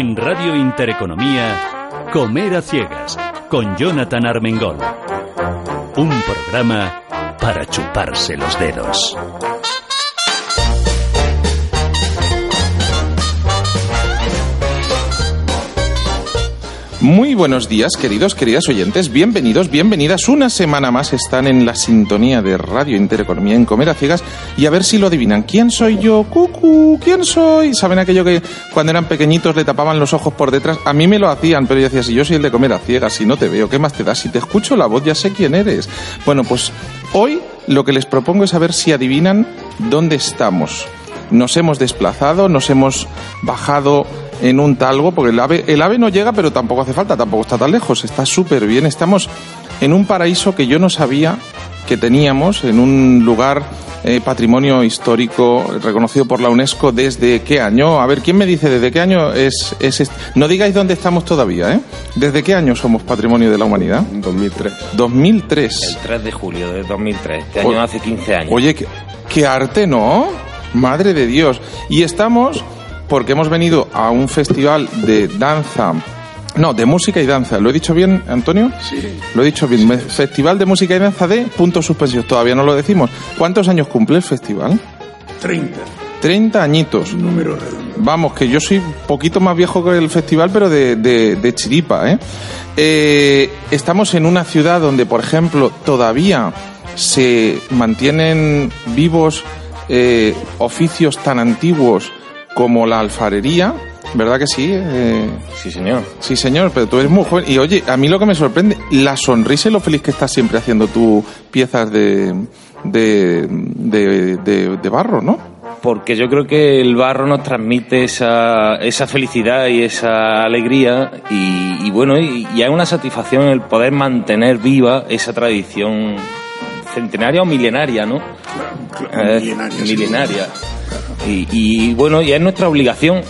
En Radio Intereconomía, Comer a Ciegas, con Jonathan Armengol. Un programa para chuparse los dedos. Muy buenos días, queridos, queridas oyentes. Bienvenidos, bienvenidas. Una semana más están en la sintonía de Radio Intereconomía en Comer a Ciegas y a ver si lo adivinan. ¿Quién soy yo? Cucu, ¿quién soy? ¿Saben aquello que cuando eran pequeñitos le tapaban los ojos por detrás? A mí me lo hacían, pero yo decía, si yo soy el de Comer a Ciegas, si no te veo, ¿qué más te da? Si te escucho la voz ya sé quién eres. Bueno, pues hoy lo que les propongo es saber si adivinan dónde estamos. Nos hemos desplazado, nos hemos bajado en un talgo, porque el ave, el ave no llega, pero tampoco hace falta, tampoco está tan lejos, está súper bien. Estamos en un paraíso que yo no sabía que teníamos, en un lugar eh, patrimonio histórico reconocido por la UNESCO desde qué año. A ver, ¿quién me dice desde qué año es, es este? No digáis dónde estamos todavía, ¿eh? ¿Desde qué año somos patrimonio de la humanidad? 2003. 2003. El 3 de julio de 2003. Este año hace 15 años. Oye, qué, qué arte, ¿no? Madre de Dios. Y estamos porque hemos venido a un festival de danza. No, de música y danza. ¿Lo he dicho bien, Antonio? Sí. Lo he dicho bien. Festival de música y danza de puntos suspensivos. Todavía no lo decimos. ¿Cuántos años cumple el festival? 30. 30 añitos. Número redondo. Vamos, que yo soy un poquito más viejo que el festival, pero de, de, de chiripa, ¿eh? ¿eh? Estamos en una ciudad donde, por ejemplo, todavía se mantienen vivos eh, oficios tan antiguos como la alfarería, ¿verdad que sí? Eh, sí, señor. Sí, señor, pero tú eres muy joven. Y oye, a mí lo que me sorprende, la sonrisa y lo feliz que estás siempre haciendo tú piezas de, de, de, de, de barro, ¿no? Porque yo creo que el barro nos transmite esa, esa felicidad y esa alegría y, y bueno, y, y hay una satisfacción el poder mantener viva esa tradición centenaria o milenaria, ¿no? Claro, claro, milenaria. sí. milenaria. Claro. Y, y bueno, y es nuestra obligación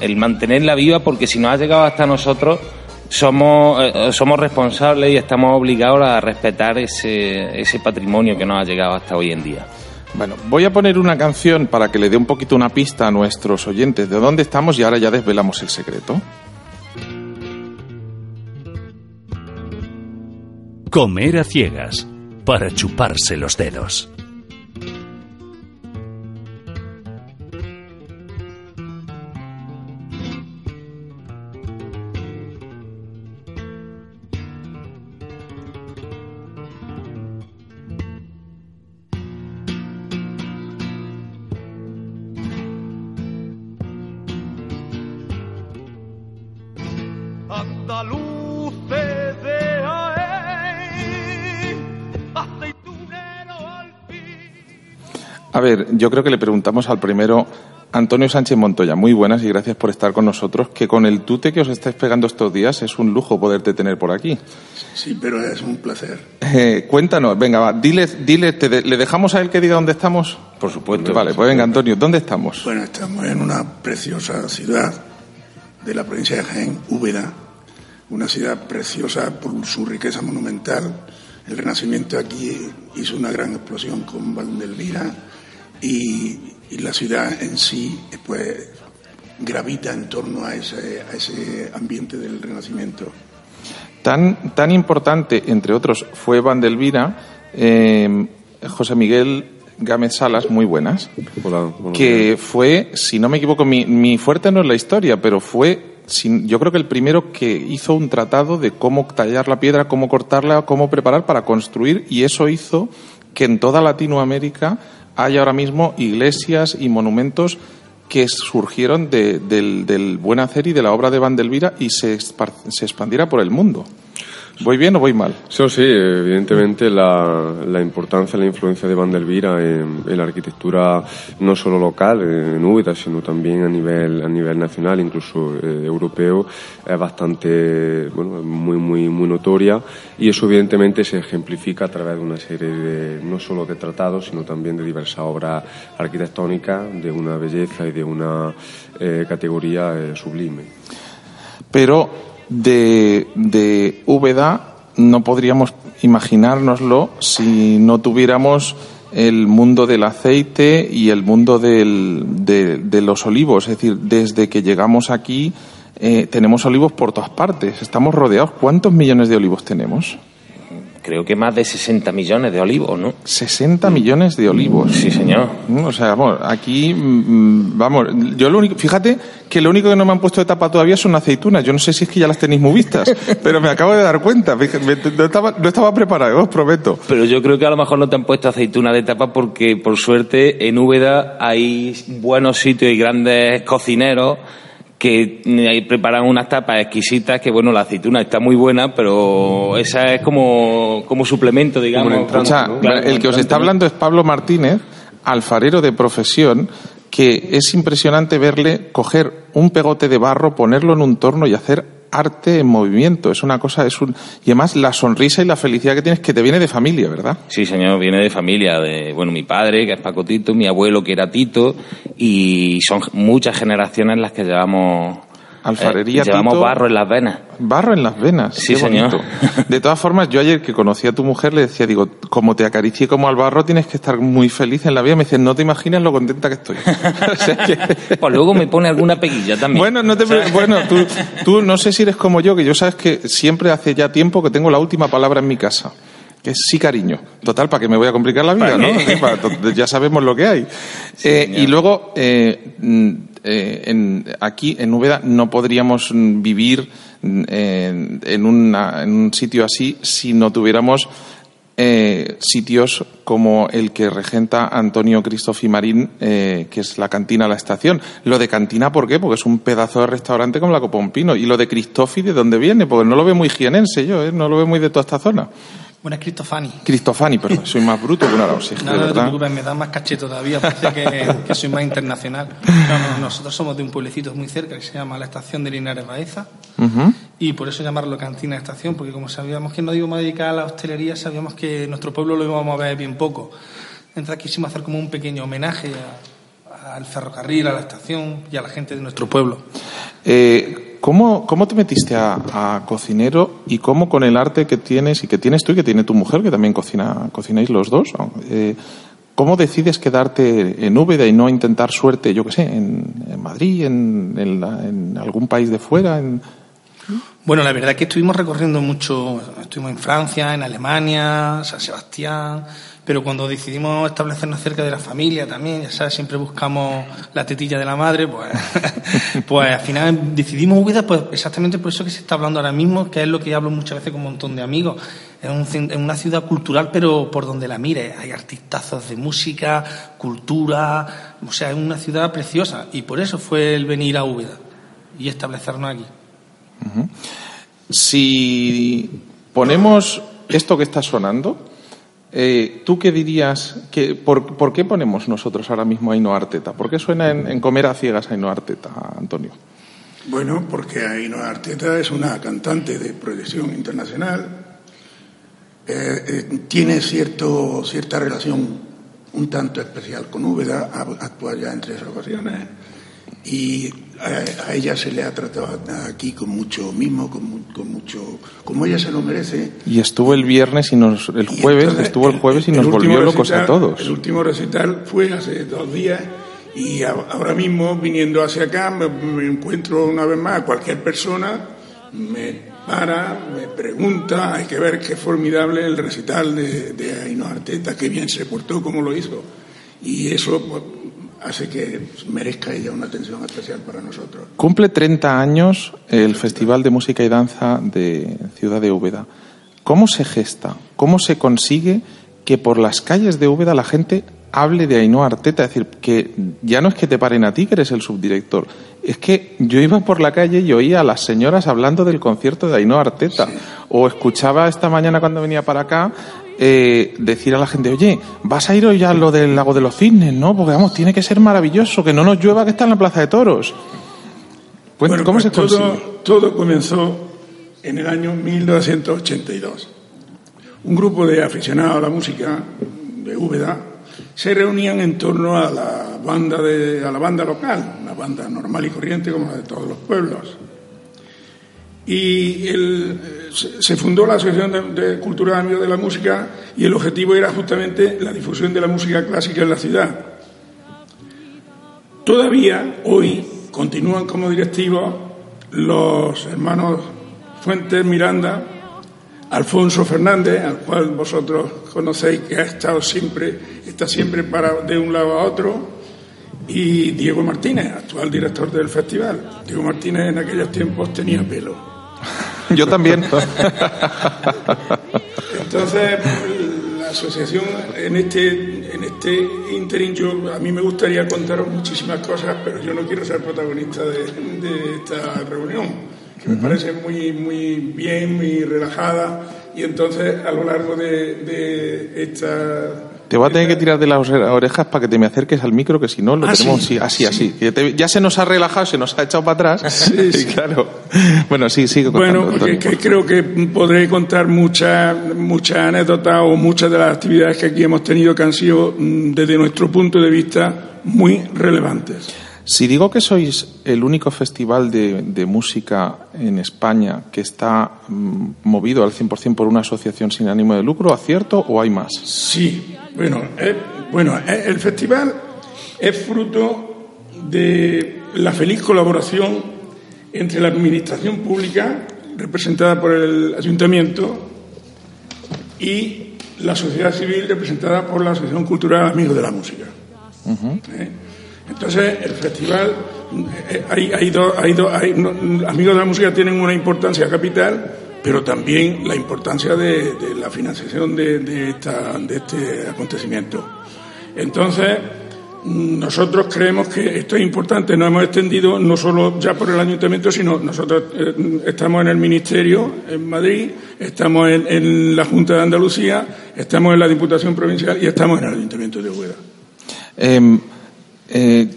el mantenerla viva porque si nos ha llegado hasta nosotros somos, eh, somos responsables y estamos obligados a respetar ese, ese patrimonio que nos ha llegado hasta hoy en día. Bueno, voy a poner una canción para que le dé un poquito una pista a nuestros oyentes de dónde estamos y ahora ya desvelamos el secreto. Comer a Ciegas, para chuparse los dedos. Yo creo que le preguntamos al primero, Antonio Sánchez Montoya, muy buenas y gracias por estar con nosotros, que con el tute que os estáis pegando estos días es un lujo poderte tener por aquí. Sí, pero es un placer. Eh, cuéntanos, venga, va, dile, dile te de- ¿le dejamos a él que diga dónde estamos? Por supuesto. Vale, pues venga, Antonio, ¿dónde estamos? Bueno, estamos en una preciosa ciudad de la provincia de Jaén, Úbeda, una ciudad preciosa por su riqueza monumental. El Renacimiento aquí hizo una gran explosión con Valdelvira y, y la ciudad en sí pues gravita en torno a ese, a ese ambiente del Renacimiento. Tan, tan importante, entre otros, fue Vandelvira, eh, José Miguel Gámez Salas, muy buenas, que fue, si no me equivoco, mi, mi fuerte no es la historia, pero fue, sin- yo creo que el primero que hizo un tratado de cómo tallar la piedra, cómo cortarla, cómo preparar para construir, y eso hizo que en toda Latinoamérica haya ahora mismo iglesias y monumentos que surgieron de- del, del buen hacer y de la obra de Vandelvira y se, se expandiera por el mundo. ¿Voy bien o voy mal? Eso sí, evidentemente la, la importancia, la influencia de Vandelvira en, en la arquitectura no solo local, en Úbeda, sino también a nivel, a nivel nacional, incluso eh, europeo, es bastante, bueno, muy, muy, muy notoria y eso evidentemente se ejemplifica a través de una serie de, no solo de tratados, sino también de diversas obras arquitectónicas de una belleza y de una eh, categoría eh, sublime. Pero de, de Úbeda no podríamos imaginárnoslo si no tuviéramos el mundo del aceite y el mundo del- de, los olivos. Es decir, desde que llegamos aquí eh, tenemos olivos por todas partes. Estamos rodeados. ¿Cuántos millones de olivos tenemos? Creo que más de 60 millones de olivos, ¿no? 60 millones de olivos. Sí, señor. Mm, O sea, vamos, aquí, mm, vamos, yo lo único, fíjate que lo único que no me han puesto de tapa todavía son aceitunas. Yo no sé si es que ya las tenéis muy vistas, pero me acabo de dar cuenta. No, estaba, no estaba preparado, os prometo. Pero yo creo que a lo mejor no te han puesto aceituna de tapa porque, por suerte, en Úbeda hay buenos sitios y grandes cocineros que eh, preparan unas tapas exquisitas que, bueno, la aceituna está muy buena, pero esa es como, como suplemento, digamos. Como entrante, Escucha, ¿no? Claro, el que os está hablando es Pablo Martínez, alfarero de profesión, que es impresionante verle coger un pegote de barro, ponerlo en un torno y hacer arte en movimiento. Es una cosa, es un... Y además la sonrisa y la felicidad que tienes que te viene de familia, ¿verdad? Sí, señor, viene de familia, de, bueno, mi padre, que es Paco Tito, mi abuelo, que era Tito, y son muchas generaciones las que llevamos... Alfarería, eh, llevamos Tito. barro en las venas. Barro en las venas. Sí, qué señor. bonito. De todas formas, yo ayer que conocí a tu mujer le decía, digo, como te acaricié como al barro, tienes que estar muy feliz en la vida. Me dice, no te imaginas lo contenta que estoy. O sea que- Pues luego me pone alguna peguilla también. Bueno, no te bueno, tú, tú no sé si eres como yo, que yo sabes que siempre hace ya tiempo que tengo la última palabra en mi casa. Que es sí, cariño. Total, para que me voy a complicar la vida, ¿Para ¿no? ya sabemos lo que hay. Eh, y luego, eh, mm, eh, en, aquí en Úbeda no podríamos vivir una- en un sitio así si no tuviéramos eh, sitios como el que regenta Antonio Cristofi Marín, eh, que es la cantina La Estación. Lo de cantina, ¿por qué? Porque es un pedazo de restaurante como la Copompino. Y lo de Cristofi, ¿de dónde viene? Porque no lo veo muy jienense yo, ¿eh? no lo veo muy de toda esta zona. Bueno, es Cristofani. Cristofani, perdón, soy más bruto que una sí, de No, no te preocupes, me da más caché todavía, parece que, que soy más internacional. No, no, nosotros somos de un pueblecito muy cerca que se llama la estación de Linares Baeza y por eso llamarlo cantina de estación, porque como sabíamos que nos íbamos a dedicar a la hostelería, sabíamos que nuestro pueblo lo íbamos a ver bien poco. Entonces quisimos hacer como un pequeño homenaje a- al ferrocarril, a la estación y a la gente de nuestro pueblo. Eh, ¿cómo, ¿Cómo te metiste a, a cocinero y cómo con el arte que tienes y que tienes tú y que tiene tu mujer, que también cocina, cocináis los dos, eh, ¿cómo decides quedarte en Úbeda y no intentar suerte, yo qué sé, en, en Madrid, en, en la- en algún país de fuera? En... Bueno, la verdad es que estuvimos recorriendo mucho, estuvimos en Francia, en Alemania, San Sebastián, pero cuando decidimos establecernos cerca de la familia también, ya sabes, siempre buscamos la tetilla de la madre, pues, pues al final decidimos Úbeda, pues exactamente por eso que se está hablando ahora mismo, que es lo que hablo muchas veces con un montón de amigos. Es, un es una ciudad cultural, pero por donde la mires, hay artistazos de música, cultura, o sea, es una ciudad preciosa, y por eso fue el venir a Úbeda y establecernos aquí. Si ponemos esto que está sonando, eh, ¿tú qué dirías? Que, por, por qué ponemos nosotros ahora mismo Ainhoa Arteta? ¿Por qué suena en, Comer a Ciegas Ainhoa Arteta, Antonio? Bueno, porque Ainhoa Arteta es una cantante de proyección internacional, eh, eh, tiene cierto, cierta relación un tanto especial con Úbeda, ha ya en tres ocasiones y a, a ella se le ha tratado aquí con mucho mimo, con, con mucho, como ella se lo merece. Y estuvo el viernes y nos, el jueves, entonces, estuvo el jueves y el nos último volvió locos a recital- todos. El último recital fue hace dos días y a- ahora mismo viniendo hacia acá me, me encuentro una vez más a cualquier persona, me para, me pregunta, hay que ver qué formidable el recital de, de Ainhoa Arteta, qué bien se portó, cómo lo hizo. Y eso pues, hace que merezca ella una atención especial para nosotros. Cumple 30 años el Festival de Música y Danza de Ciudad de Úbeda. ¿Cómo se gesta? ¿Cómo se consigue que por las calles de Úbeda la gente hable de Ainhoa Arteta, es decir, que ya no es que te paren a ti, que eres el subdirector, es que yo iba por la calle y oía a las señoras hablando del concierto de Ainhoa Arteta, o escuchaba esta mañana cuando venía para acá eh, decir a la gente, oye, vas a ir hoy a lo del lago de los cisnes, ¿no? Porque vamos, tiene que ser maravilloso, que no nos llueva que está en la Plaza de Toros. Pues, Bueno, ¿Cómo pues se todo, todo comenzó en el año 1982. Un grupo de aficionados a la música de Úbeda se reunían en torno a la banda de, a la banda local, una banda normal y corriente como la de todos los pueblos. Y se fundó la Asociación de, de Cultura de la Música y el objetivo era justamente la difusión de la música clásica en la ciudad. Todavía hoy continúan como directivos los hermanos Fuentes Miranda, Alfonso Fernández, al cual vosotros conocéis que ha estado siempre, está siempre para de un lado a otro, y Diego Martínez, actual director del festival. Diego Martínez en aquellos tiempos tenía pelo. Yo también. Entonces, la asociación en este, en este interín, yo, a mí me gustaría contaros muchísimas cosas, pero yo no quiero ser protagonista de, de esta reunión, que me parece muy, muy bien, muy relajada, y entonces a lo largo de, de esta... Te voy a tener que tirar de las ore- orejas para que te me acerques al micro, que si no lo Ah, tenemos sí. así, así. te- ya se nos ha relajado, se nos ha echado para atrás. Sí, sí. Y claro. Bueno, sí, sigue contando. Bueno, porque que creo que podré contar muchas muchas anécdotas o muchas de las actividades que aquí hemos tenido que han sido, mm, desde nuestro punto de vista, muy relevantes. Si digo que sois el único festival de, de música en España que está mm, movido al 100% por una asociación sin ánimo de lucro, ¿acierto o hay más? Sí, bueno, eh, bueno, eh, el festival es fruto de la feliz colaboración entre la administración pública, representada por el ayuntamiento, y la sociedad civil, representada por la Asociación Cultural Amigos de la Música. ¿Eh? Entonces, el festival, hay, hay dos- hay dos- hay- no, Amigos de la Música tienen una importancia capital, pero también la importancia de, la financiación de, de esta- de este acontecimiento. Entonces, nosotros creemos que esto es importante, nos hemos extendido no solo ya por el ayuntamiento, sino nosotros eh, estamos en el Ministerio en Madrid, estamos en, en la Junta de Andalucía, estamos en la Diputación Provincial y estamos en el Ayuntamiento de eh,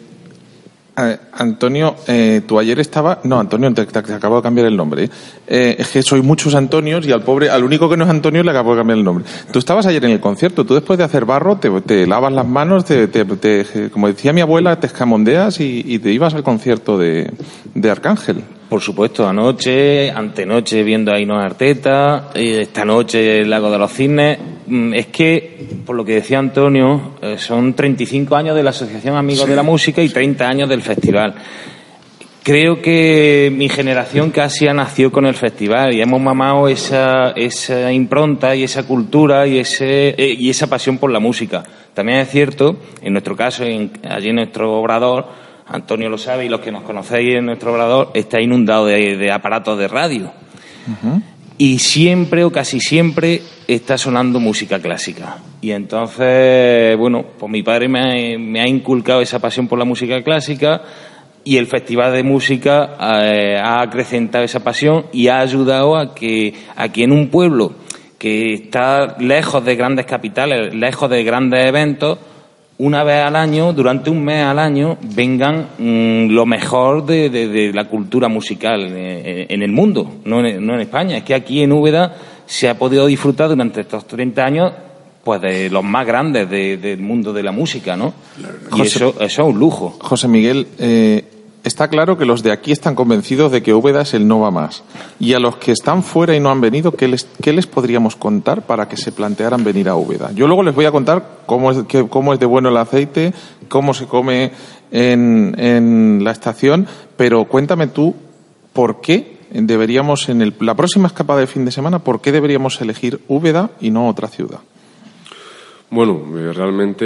a- Antonio, eh, tú ayer estaba. No, Antonio, te, te- acabo de cambiar el nombre. ¿eh? Eh, es que soy muchos Antonios y al pobre, al único que no es Antonio le acabo de cambiar el nombre. Tú estabas ayer en el concierto, tú después de hacer barro te, lavas las manos, te- como decía mi abuela, te escamondeas y, y te ibas al concierto de, de Arcángel. Por supuesto, anoche, antenoche viendo a Ainhoa Arteta, esta noche el Lago de los Cisnes. Mm, Es que, por lo que decía Antonio, eh, son 35 años de la Asociación Amigos de la Música y 30 años del festival. Creo que mi generación casi ha nacido con el festival y hemos mamado esa, esa impronta y esa cultura y, ese, eh, y esa pasión por la música. También es cierto, en nuestro caso, en- allí en nuestro obrador, Antonio lo sabe y los que nos conocéis en nuestro obrador, está inundado de, de aparatos de radio. Y siempre o casi siempre está sonando música clásica. Y entonces, bueno, pues mi padre me ha, me ha inculcado esa pasión por la música clásica y el Festival de Música eh, ha acrecentado esa pasión y ha ayudado a que aquí en un pueblo que está lejos de grandes capitales, lejos de grandes eventos, una vez al año, durante un mes al año, vengan mm, lo mejor de, de- de la cultura musical eh, en el mundo, no en, no en España. Es que aquí en Úbeda se ha podido disfrutar durante estos 30 años pues de los más grandes de- del mundo de la música, ¿no? Y eso, eso es un lujo. José Miguel, eh, está claro que los de aquí están convencidos de que Úbeda es el no va más. Y a los que están fuera y no han venido, ¿qué les, podríamos contar para que se plantearan venir a Úbeda? Yo luego les voy a contar cómo es, de bueno el aceite, cómo se come en, en la estación, pero cuéntame tú por qué deberíamos, en el- la próxima escapada de fin de semana, por qué deberíamos elegir Úbeda y no otra ciudad. Bueno, eh, realmente,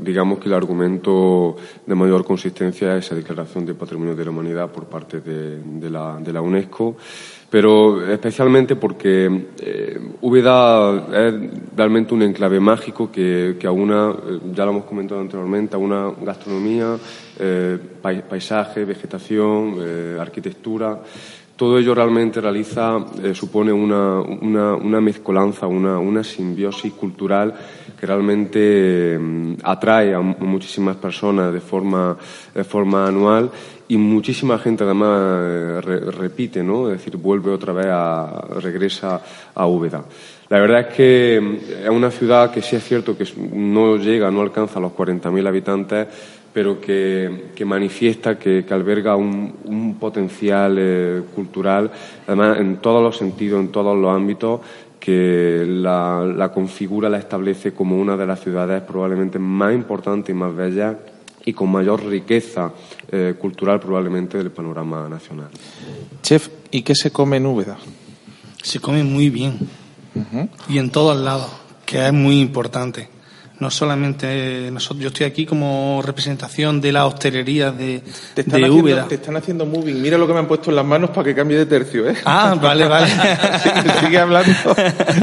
digamos que el argumento de mayor consistencia es esa declaración de Patrimonio de la Humanidad por parte de, la, de la UNESCO pero especialmente porque eh, es realmente un enclave mágico que, que aúna, eh, ya lo hemos comentado anteriormente, una gastronomía, eh, pai- paisaje, vegetación, eh, arquitectura. Todo ello realmente realiza, eh, supone una, una, una mezcolanza, una, una simbiosis cultural que realmente eh, atrae a mu- muchísimas personas de forma, de forma anual y muchísima gente además eh, re- repite, ¿no? Es decir, vuelve otra vez a, regresa a Úbeda. La verdad es que mm, es una ciudad que sí es cierto que no llega, no alcanza los 40.000 habitantes, pero que, que manifiesta que, que alberga un, un potencial eh, cultural, además en todos los sentidos, en todos los ámbitos, que la, la configura, la establece como una de las ciudades probablemente más importantes y más bellas y con mayor riqueza eh, cultural probablemente del panorama nacional. Chef, ¿y qué se come en Úbeda? Se come muy bien y en todos lados, que es muy importante. No solamente nosotros, yo estoy aquí como representación de la hostelería de, Te están, de haciendo, Úbeda. te están haciendo moving. Mira lo que me han puesto en las manos para que cambie de tercio, ¿eh? Ah, vale, vale. sigue, sigue hablando.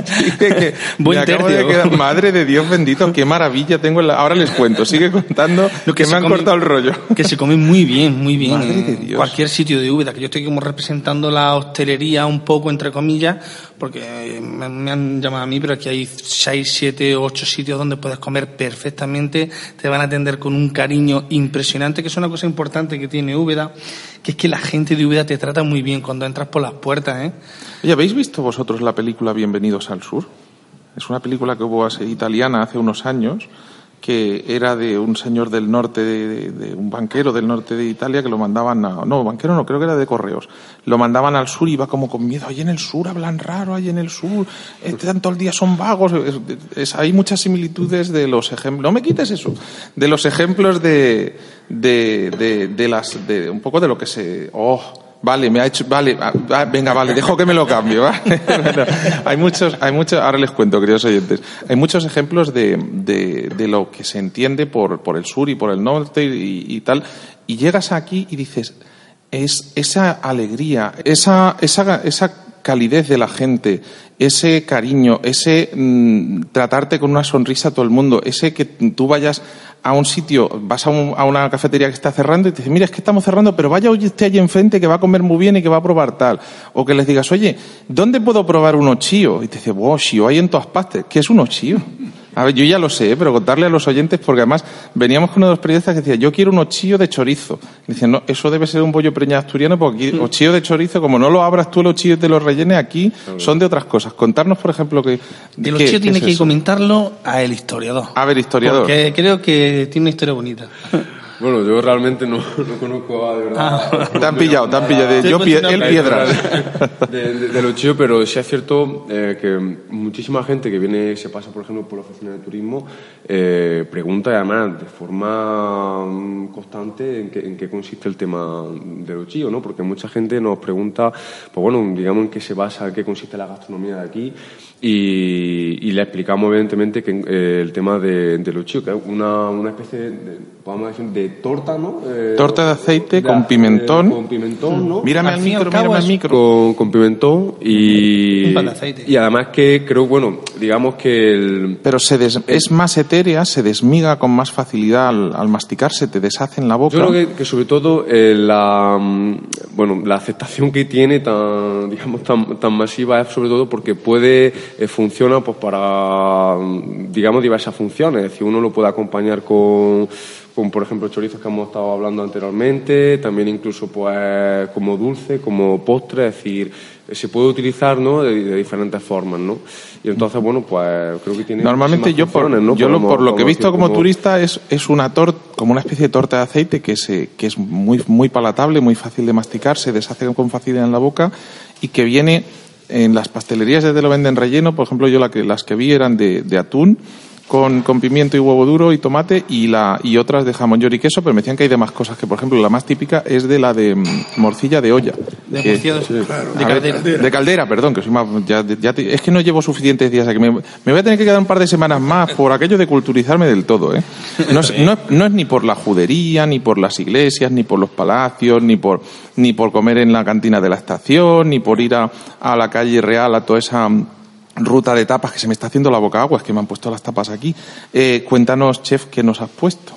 Sigue que Buen me acabo de tercio. quedar- madre de Dios bendito, qué maravilla tengo en la... Ahora les cuento, sigue contando Lo que, se me han come- cortado el rollo. Que se come muy bien, muy bien. Madre de Dios. cualquier sitio de Úbeda, que yo estoy como representando la hostelería un poco, entre comillas, porque me, me han llamado a mí, pero aquí hay seis, siete, ocho sitios donde puedes comer perfectamente, te van a atender con un cariño impresionante, que es una cosa importante que tiene Úbeda, que es que la gente de Úbeda te trata muy bien cuando entras por las puertas, ¿eh? Oye, ¿habéis visto vosotros la película Bienvenidos al Sur? Es una película que hubo italiana hace unos años que era de un señor del norte, de, de- un banquero del norte de Italia que lo mandaban a... No, banquero no, creo que era de correos. Lo mandaban al sur y iba como con miedo. Ahí en el sur hablan raro, ahí en el sur, están todo el día son vagos. Es- hay muchas similitudes de los ejemplos... No me quites eso. De los ejemplos de... de, de, de las... de un poco de lo que se... Oh, Vale, me ha hecho, vale, ah, ah, venga, vale, dejo que me lo. Bueno, hay muchos, hay muchos, ahora les cuento, queridos oyentes, hay muchos ejemplos de, de, de lo que se entiende por, por el sur y por el norte y, y tal, y llegas aquí y dices, es esa alegría, esa, esa, esa calidez de la gente, ese cariño, ese mm, tratarte con una sonrisa a todo el mundo, ese que tú vayas a un sitio, vas a, un- a una cafetería que está cerrando y te dice, mira, es que estamos cerrando, pero vaya usted allí enfrente que va a comer muy bien y que va a probar tal. O que les digas, oye, ¿dónde puedo probar un ochío? Y te dice, wow, chío hay en todas partes. ¿Qué es un ochío? A ver, yo ya lo sé, ¿eh? pero contarle a los oyentes, porque además veníamos con uno de los periodistas que decía, yo quiero un ochillo de chorizo. Y no, eso debe ser un bollo preñado asturiano, porque aquí ochillo de chorizo, como no lo abras tú el ochillo y te lo rellenes aquí, son de otras cosas. Contarnos, por ejemplo, que... Chicos qué tiene es que eso. comentarlo a el historiador. A ver, historiador. Porque creo que tiene una historia bonita. Bueno, yo realmente no, no conozco a, de verdad. Ah. Te han pillado, te han pillado. de- yo, pie- él piedras. de, de, de lo chido, pero sí es cierto eh, que muchísima gente que viene, se pasa, por ejemplo, por la oficina de turismo, eh, pregunta además de forma mm, constante en qué, en qué consiste el tema de lo chido, ¿no? Porque mucha gente nos pregunta, pues bueno, digamos en qué se basa, en qué consiste la gastronomía de aquí y, y le explicamos evidentemente que eh, el tema de, de lo chido, que es una, una especie de, podemos decir, de torta, ¿no? Eh, Torta de aceite con pimentón. con pimentón, ¿no? Mírame Al micro, mírame al es- micro. con, con pimentón y, Un pan de aceite. y además que creo, bueno, digamos que el, Pero se des- es más etérea, se desmiga con más facilidad al, al masticarse, te deshace en la boca. yo creo que, que sobre todo eh, la, mm, bueno, la aceptación que tiene tan, digamos, tan, tan masiva es sobre todo porque puede, eh, funciona pues para, digamos, diversas funciones. Es decir, uno lo puede acompañar con, con, por ejemplo, chorizos que hemos estado hablando anteriormente, también incluso pues como dulce, como postre, es decir, se puede utilizar, ¿no? De, de diferentes formas, ¿no? Y entonces, bueno, pues creo que tiene Normalmente yo, por, yo lo- por lo que he visto decir como turista es, es una torta, como una especie de torta de aceite que, se, que es muy, muy palatable, muy fácil de masticar, se deshace con facilidad en la boca y que viene en las pastelerías desde lo venden relleno, por ejemplo yo la que, las que vi eran de, de atún con, con pimiento y huevo duro y tomate y la y otras de jamón york y queso, pero me decían que hay demás cosas, que por ejemplo la más típica es de la de mm, morcilla de olla. De que- morcilla de- claro. de a ver, caldera. de caldera, perdón, que soy más, ya, ya te- es que no llevo suficientes días aquí. Me, me voy a tener que quedar un par de semanas más por aquello de culturizarme del todo, ¿eh? No es, no, es- no es ni por la judería, ni por las iglesias, ni por los palacios, ni por, ni por comer en la cantina de la estación, ni por ir a, a la calle real, a toda esa ruta de tapas que se me está haciendo la boca agua, es que me han puesto las tapas aquí. Eh, cuéntanos, chef, qué nos has puesto.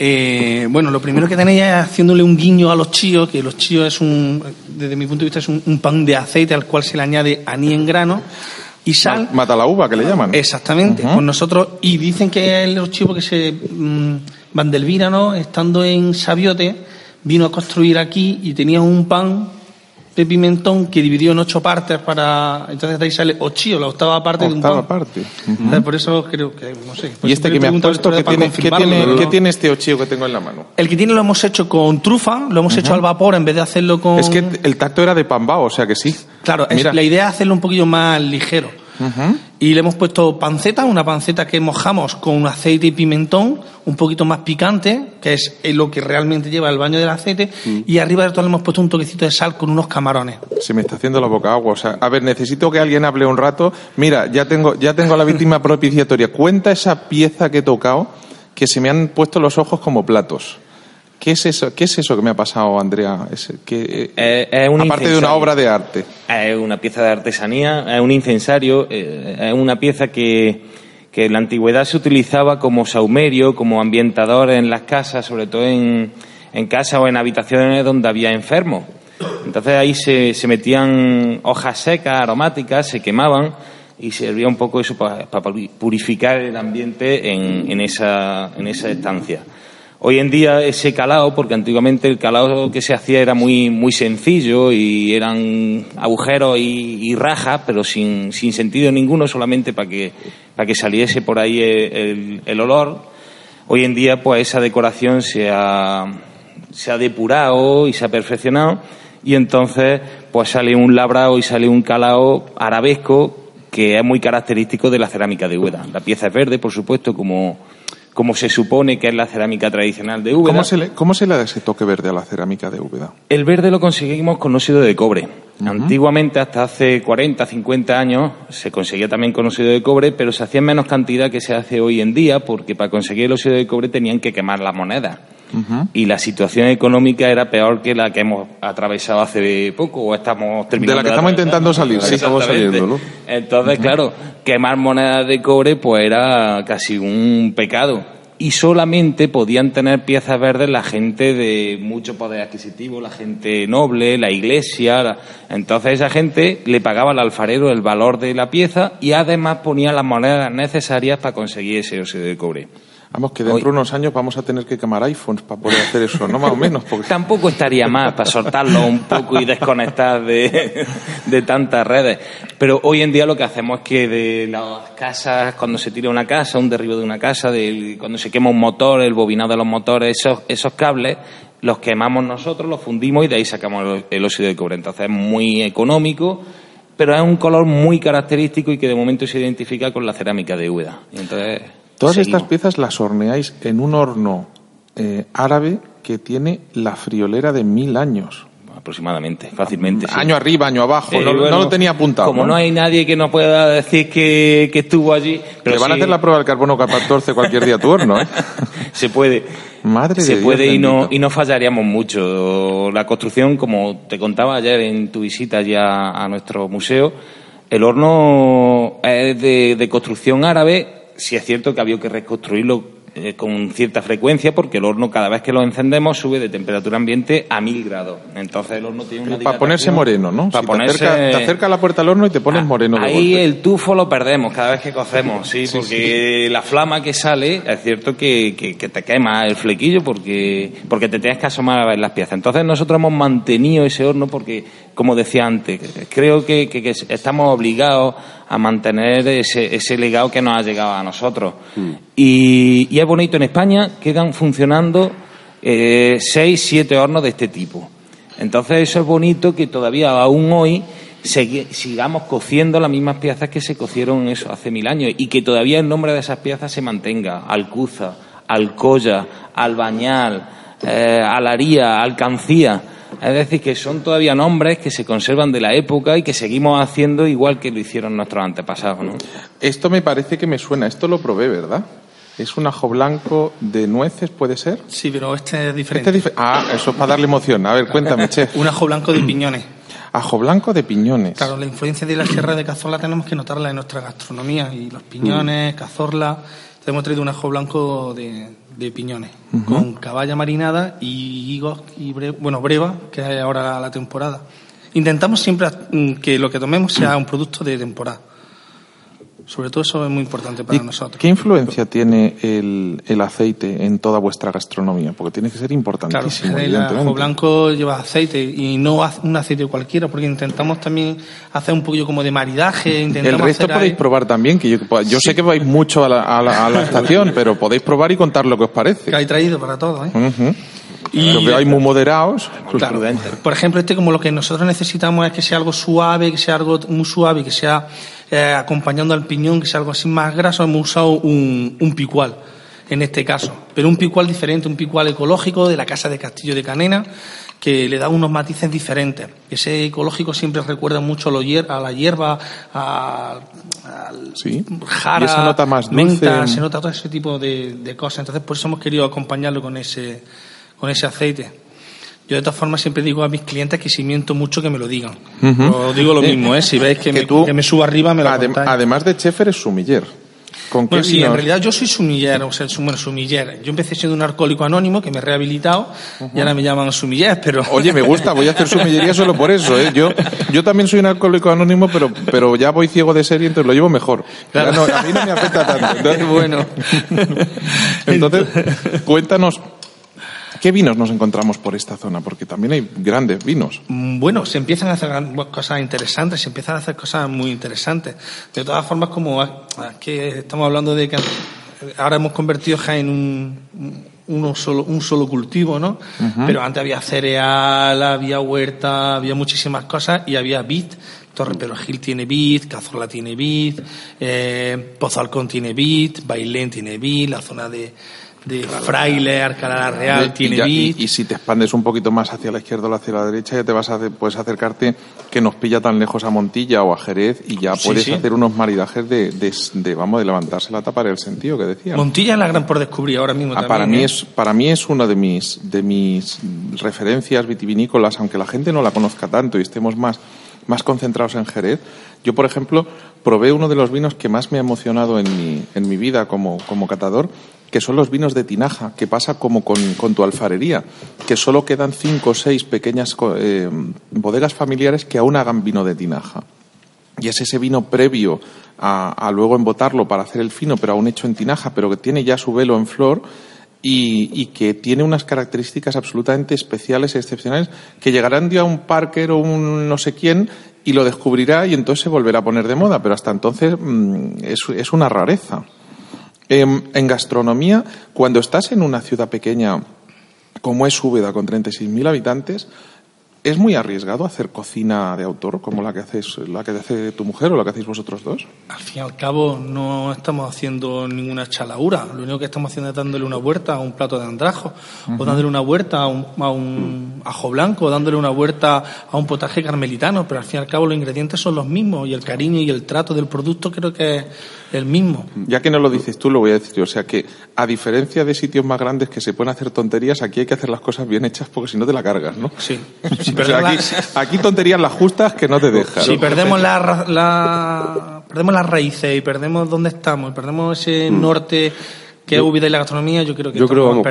Eh, bueno, lo primero que tenéis es haciéndole un guiño a los chíos, que los chíos es un, desde mi punto de vista, es un, un pan de aceite al cual se le añade aní en grano y sal. Mata la uva, que le llaman. Exactamente. Ujú. Pues nosotros, y dicen que los chivos que se mm, Vandelvira, ¿no? Estando en Sabiote, vino a construir aquí y tenía un pan de pimentón que dividió en ocho partes para. Entonces de ahí sale ochío, la octava parte de un Octava pan. parte. Entonces, Por eso creo que, no sé. por Y este te que me pregunto puesto, ¿qué tiene, ¿qué, tiene, qué tiene este ochío que tengo en la mano? El que tiene lo hemos hecho con trufa, lo hemos hecho al vapor en vez de hacerlo con. Es que el tacto era de pambao, o sea que sí. Claro, es- la idea es hacerlo un poquillo más ligero. Y le hemos puesto panceta, una panceta que mojamos con aceite y pimentón, un poquito más picante, que es eh, lo que realmente lleva el baño del aceite, Mm. y arriba de todo le hemos puesto un toquecito de sal con unos camarones. Se me está haciendo la boca agua. O sea, a ver, necesito que alguien hable un rato. Mira, ya tengo, ya tengo a la víctima propiciatoria. Cuenta esa pieza que he tocado que se me han puesto los ojos como platos. ¿Qué es eso, ¿Qué es eso que me ha pasado, Andrea? Es, que, Eh, es un aparte de una obra de arte. Es una pieza de artesanía, es un incensario, eh, es una pieza que, que en la antigüedad se utilizaba como saumerio, como ambientador en las casas, sobre todo en, en casas o en habitaciones donde había enfermos. Entonces ahí se, se metían hojas secas, aromáticas, se quemaban y servía un poco eso para, para purificar el ambiente en, en, esa, en esa estancia. Hoy en día ese calado, porque antiguamente el calado que se hacía era muy, muy sencillo y eran agujeros y, y rajas, pero sin, sin sentido ninguno, solamente para que, para que saliese por ahí el, olor. Hoy en día, pues esa decoración se ha, se ha depurado y se ha perfeccionado y entonces, pues sale un labrado y sale un calado arabesco que es muy característico de la cerámica de Úbeda. La pieza es verde, por supuesto, como, como se supone que es la cerámica tradicional de Úbeda. ¿Cómo se, le, ¿Cómo se le da ese toque verde a la cerámica de Úbeda? El verde lo conseguimos con óxido de cobre. Antiguamente, hasta hace 40, 50 años, se conseguía también con óxido de cobre, pero se hacía en menos cantidad que se hace hoy en día, porque para conseguir el óxido de cobre tenían que quemar las monedas. Y la situación económica era peor que la que hemos atravesado hace poco, o estamos terminando. De la que estamos intentando salir, sí. Estamos saliendo, ¿no? Entonces, claro, quemar monedas de cobre pues era casi un pecado. Y solamente podían tener piezas verdes la gente de mucho poder adquisitivo, la gente noble, la iglesia. la- Entonces esa gente le pagaba al alfarero el valor de la pieza y además ponía las monedas necesarias para conseguir ese óxido de cobre. Vamos, que dentro de unos años vamos a tener que quemar iPhones para poder hacer eso, ¿no? Más o menos. Porque... Tampoco estaría mal para soltarlo un poco y desconectar de, de tantas redes. Pero hoy en día lo que hacemos es que de las casas, cuando se tira una casa, un derribo de una casa, del- cuando se quema un motor, el bobinado de los motores, esos, esos cables, los quemamos nosotros, los fundimos y de ahí sacamos el, el óxido de cobre. Entonces es muy económico, pero es un color muy característico y que de momento se identifica con la cerámica de Úbeda. Y entonces, Todas seguimos. estas piezas las horneáis en un horno eh, árabe que tiene la friolera de mil años. aproximadamente, fácilmente. sí. Año arriba, año abajo. Eh, no, no lo tenía apuntado. Como no, ¿no? hay nadie que nos pueda decir que, que estuvo allí. Pero Le van a hacer la prueba del carbono 14 cualquier día tu horno, ¿eh? Se puede. Madre se de puede Dios y no, bendito. y no fallaríamos mucho. La construcción, como te contaba ayer en tu visita ya a nuestro museo, el horno es de, de construcción árabe. Sí es cierto que había que reconstruirlo eh, con cierta frecuencia porque el horno cada vez que lo encendemos sube de temperatura ambiente a mil grados. Entonces el horno tiene una Para ponerse moreno, ¿no? Para Si ponerse... te, acerca, te acerca a la puerta al horno y te pones moreno de Ahí golpe. el tufo lo perdemos cada vez que cocemos, sí, porque la flama que sale es cierto que, que- que te quema el flequillo porque, porque te tienes que asomar a ver las piezas. Entonces nosotros hemos mantenido ese horno porque, como decía antes, creo que, que- que estamos obligados a mantener ese, ese legado que nos ha llegado a nosotros. Y, y es bonito, en España quedan funcionando eh, seis, siete hornos de este tipo. Entonces eso es bonito que todavía aún hoy sigamos cociendo las mismas piezas que se cocieron eso hace mil años y que todavía el nombre de esas piezas se mantenga. Alcuza, Alcoya, Albañal, eh, Alaría, Alcancía. Es decir, que son todavía nombres que se conservan de la época y que seguimos haciendo igual que lo hicieron nuestros antepasados. ¿no? Esto me parece que me suena. Esto lo probé, ¿verdad? Es un ajo blanco de nueces, ¿puede ser? Sí, pero este es diferente. Este es dif- ah, eso es para darle emoción. A ver, cuéntame, chef. Un ajo blanco de piñones. Ajo blanco de piñones. Claro, la influencia de la sierra de Cazorla tenemos que notarla en nuestra gastronomía. Y los piñones, Cazorla. Te hemos traído un ajo blanco de, de piñones. Con caballa marinada y higos y bre- bueno, breva, que es ahora la temporada. Intentamos siempre mm, que lo que tomemos sea un producto de temporada. Sobre todo eso es muy importante para ¿Y nosotros. ¿Qué influencia tiene el, el aceite en toda vuestra gastronomía? Porque tiene que ser Claro, importantísimo, el evidentemente. ajo blanco lleva aceite y no un aceite cualquiera, porque intentamos también hacer un poquillo como de maridaje. Intentamos El resto hacer podéis ahí- probar también, que yo, yo sé que vais mucho a la, a la- a la estación, pero podéis probar y contar lo que os parece. que hay traído para todos. ¿eh? Ujú. Y- Lo veo ahí muy moderados. Claro. Por ejemplo, este como lo que nosotros necesitamos es que sea algo suave, que sea algo muy suave, que sea eh, acompañando al piñón, que sea algo así más graso. Hemos usado un, un picual en este caso, pero un picual diferente, un picual ecológico de la casa de Castillo de Canena que le da unos matices diferentes. Ese ecológico siempre recuerda mucho a la hierba, a- al Sí. jara, Y esa nota más dulce. menta, se nota todo ese tipo de, de cosas. Entonces, por eso hemos querido acompañarlo con ese, con ese aceite. Yo, de todas formas, siempre digo a mis clientes que si miento mucho, que me lo digan. Os digo lo Eh, mismo, ¿eh? Si veis que, que me, tú- que me subo arriba, me lo Adem- contáis. además de chef, eres sumiller. ¿Con qué Bueno, sí, en realidad yo soy sumiller, o sea, bueno, sumiller. Yo empecé siendo un alcohólico anónimo que me he rehabilitado y ahora me llaman sumiller, pero... Oye, me gusta, voy a hacer sumillería solo por eso, ¿eh? Yo, yo también soy un alcohólico anónimo, pero, pero ya voy ciego de serie, entonces lo llevo mejor. Ya no, a mí no me afecta tanto. Entonces, bueno. Entonces, cuéntanos, ¿qué vinos nos encontramos por esta zona? Porque también hay grandes vinos. Mm, Bueno, se empiezan a hacer cosas interesantes, se empiezan a hacer cosas muy interesantes. De todas formas, como a- que estamos hablando de que ahora hemos convertido Jaén en un, uno solo, un solo cultivo, ¿no? Pero antes había cereal, había huerta, había muchísimas cosas y había vid. Torre Perojil tiene vid, Cazorla tiene vid, eh, Pozo Alcón tiene vid, Bailén tiene vid, la zona de, de Fraile, Alcalá Real Y tiene ya- y, y si te expandes un poquito más hacia la izquierda o hacia la derecha, ya te vas a hacer- puedes acercarte que nos pilla tan lejos a Montilla o a Jerez y ya Sí, puedes sí. hacer unos maridajes de, de, de, vamos, de levantarse la tapa del sentido que decía. Montilla es la gran por descubrir ahora mismo Ah, también. para mí ¿eh? es para mí es una de mis de mis referencias vitivinícolas aunque la gente no la conozca tanto y estemos más más concentrados en Jerez yo por ejemplo probé uno de los vinos que más me ha emocionado en mi en mi vida como como catador que son los vinos de tinaja que pasa como con, tu alfarería que solo quedan cinco o seis pequeñas eh, bodegas familiares que aún hagan vino de tinaja y es ese vino previo a, luego embotarlo para hacer el fino, pero aún hecho en tinaja, pero que tiene ya su velo en flor y, que tiene unas características absolutamente especiales y excepcionales que llegará un día un Parker o un no sé quién y lo descubrirá y entonces se volverá a poner de moda, pero hasta entonces mm, es una rareza. Em, en gastronomía, cuando estás en una ciudad pequeña como es Úbeda con 36.000 habitantes, ¿es muy arriesgado hacer cocina de autor como la que haces, la que hace tu mujer o la que hacéis vosotros dos? Al fin y al cabo no estamos haciendo ninguna chalaura. Lo único que estamos haciendo es dándole una vuelta a un plato de andrajo, o dándole una vuelta a un, a un ajo blanco, o dándole una vuelta a un potaje carmelitano, pero al fin y al cabo los ingredientes son los mismos y el cariño y el trato del producto creo que es el mismo. Ya que no lo dices tú, lo voy a decir. O sea que, a diferencia de sitios más grandes que se pueden hacer tonterías, aquí hay que hacer las cosas bien hechas porque si no te la cargas, ¿no? Sí. O Si sea, aquí, la- aquí tonterías las justas que no te dejan. si perdemos la, ra- la- perdemos las raíces y perdemos dónde estamos y perdemos ese norte que es Úbeda y la gastronomía, yo creo que Yo creo, vamos,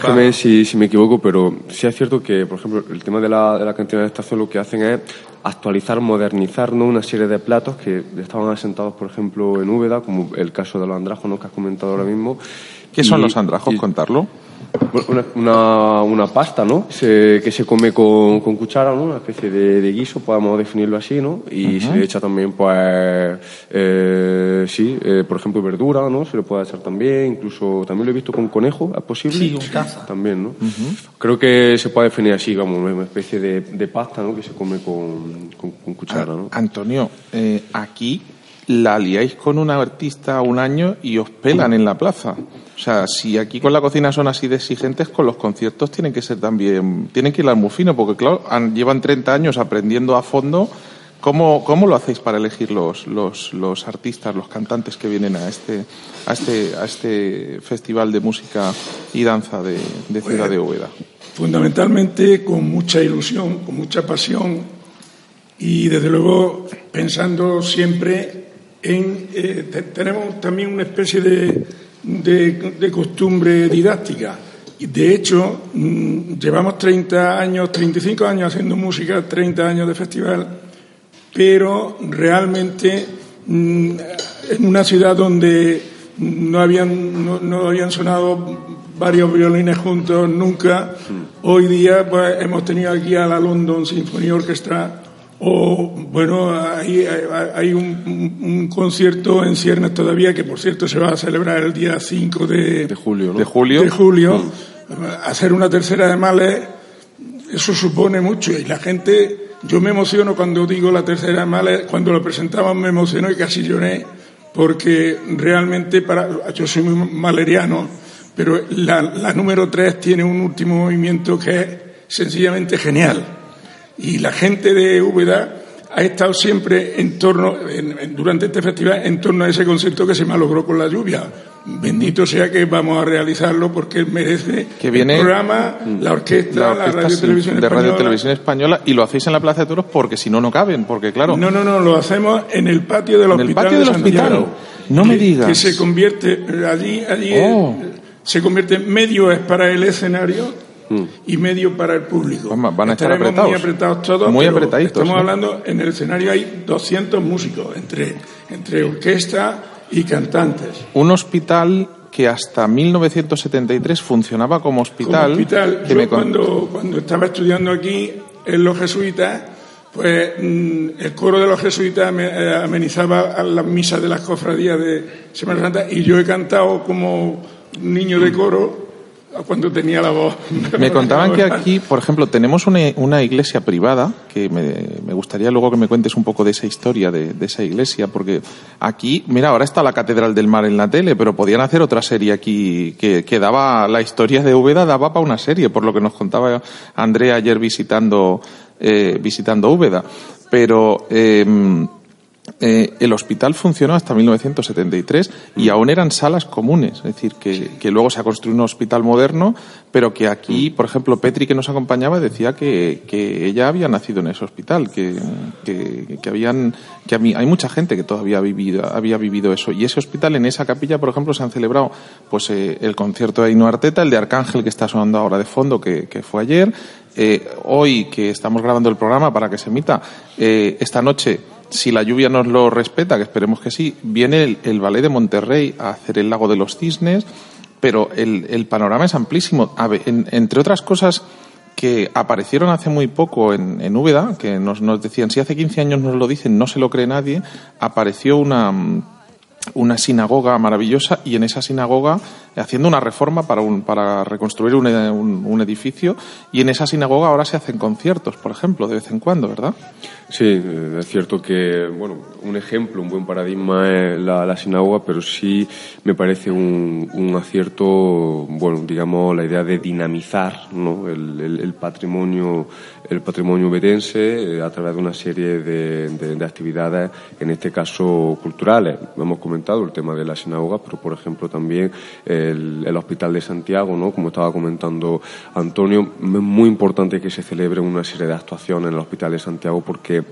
cor- que si, si me equivoco, pero sí es cierto que, por ejemplo, el tema de la, de la cantina de estación lo que hacen es actualizar, modernizar ¿no? una serie de platos que estaban asentados, por ejemplo, en Úbeda, como el caso de los andrajos ¿no? que has comentado ahora mismo. ¿Qué son Y- los andrajos? y- Contarlo. Una, una, una pasta, ¿no? Se- que se come con, con cuchara, ¿no? Una especie de, de guiso, podemos definirlo así, ¿no? Y se le echa también, pues, eh, sí, eh, por ejemplo, verdura, ¿no? Se le puede echar también, incluso también lo he visto con conejo, ¿es posible? Sí, con caza. También, ¿no? Creo que se puede definir así, como una especie de, de pasta, ¿no? Que se come con, con, con cuchara, ¿no? Antonio, eh, aquí la liáis con un artista un año y os pelan en la plaza. O sea, si aquí con la cocina son así de exigentes, con los conciertos tienen que ser también, tienen que ir al muy fino, porque claro, han- llevan 30 años aprendiendo a fondo. ¿Cómo, cómo lo hacéis para elegir los, los, los artistas, los cantantes que vienen a este, a este, a este festival de música y danza de, de Ciudad de Úbeda? fundamentalmente con mucha ilusión, con mucha pasión y desde luego pensando siempre en... eh, te- tenemos también una especie de, de- de costumbre didáctica. De hecho, mm, llevamos 30 años, 35 años haciendo música, 30 años de festival, pero realmente mm, en una ciudad donde no habían, no, no habían sonado varios violines juntos nunca, hoy día pues, hemos tenido aquí a la London Symphony Orchestra o, bueno, hay, hay, hay un, un- un concierto en Ciernes todavía, que por cierto se va a celebrar el día 5 de, De julio, ¿no? De julio. de julio. Hacer una tercera de males, eso supone mucho. Y la gente, yo me emociono cuando digo la tercera de males, cuando lo presentaban me emocionó y casi lloré, porque realmente para, yo soy muy maleriano, pero la, la número tres tiene un último movimiento que es sencillamente genial. Y la gente de Úbeda ha estado siempre en torno, en- en- durante este festival, en torno a ese concepto que se malogró con la lluvia. Bendito sea que vamos a realizarlo porque merece Que viene- el programa, la orquesta, la, orquesta radio sí, televisión de Radio española. Televisión Española y lo hacéis en la Plaza de Toros porque si no no caben porque claro No, no, no, lo hacemos en el patio del En el hospital. patio de del Santiago. hospital. No me digas. Que se convierte, allí, allí Oh. eh, se convierte, medio es para el escenario y medio para el público. Van- van a estar Estaremos apretados. muy apretados todos. Muy apretaditos, Estamos hablando, en el escenario hay 200 músicos, entre, entre orquesta y cantantes. un hospital que hasta 1973 funcionaba como hospital, Como hospital. que Yo me cuando, cuando estaba estudiando aquí en los jesuitas, pues mm, el coro de los jesuitas eh, amenizaba a las misas de las cofradías de Semana Santa y yo he cantado como niño de coro Me contaban que aquí, por ejemplo, tenemos una, una iglesia privada, que me, me gustaría luego que me cuentes un poco de esa historia de, de esa iglesia, porque aquí, mira, ahora está la Catedral del Mar en la tele, pero podían hacer otra serie aquí que, que daba, la historia de Úbeda daba para una serie, por lo que nos contaba Andrea ayer visitando, eh, visitando Úbeda. Pero, eh, eh, el hospital funcionó hasta 1973 y aún eran salas comunes, es decir, que, que luego se ha construido un hospital moderno, pero que aquí, por ejemplo, Petri que nos acompañaba decía que, que ella había nacido en ese hospital, que, que, que habían, que a mí- hay mucha gente que todavía ha vivido, había vivido eso. Y ese hospital, en esa capilla, por ejemplo, se han celebrado pues eh, el concierto de Ainhoa Arteta, el de Arcángel que está sonando ahora de fondo, que, que fue ayer. Eh, hoy que estamos grabando el programa para que se emita, eh, esta noche si la lluvia nos lo respeta, que esperemos que sí, viene el, el Ballet de Monterrey a hacer el Lago de los Cisnes, pero el, el panorama es amplísimo. A ver, en- entre otras cosas que aparecieron hace muy poco en, en Úbeda, que nos, nos decían, si hace 15 años nos lo dicen, no se lo cree nadie, apareció una, una sinagoga maravillosa y en esa sinagoga haciendo una reforma para, un, para reconstruir un, un- un edificio y en esa sinagoga ahora se hacen conciertos, por ejemplo, de vez en cuando, ¿verdad? Sí, es cierto que, bueno, un ejemplo, un buen paradigma es la, la sinagoga, pero sí me parece un, un acierto, bueno, digamos, la idea de dinamizar, ¿no? El- el patrimonio, el patrimonio ubetense eh, a través de una serie de, de- de actividades, en este caso culturales. Hemos comentado el tema de la sinagoga, pero por ejemplo también el, Hospital de Santiago, ¿no? Como estaba comentando Antonio, es muy importante que se celebre una serie de actuaciones en el Hospital de Santiago porque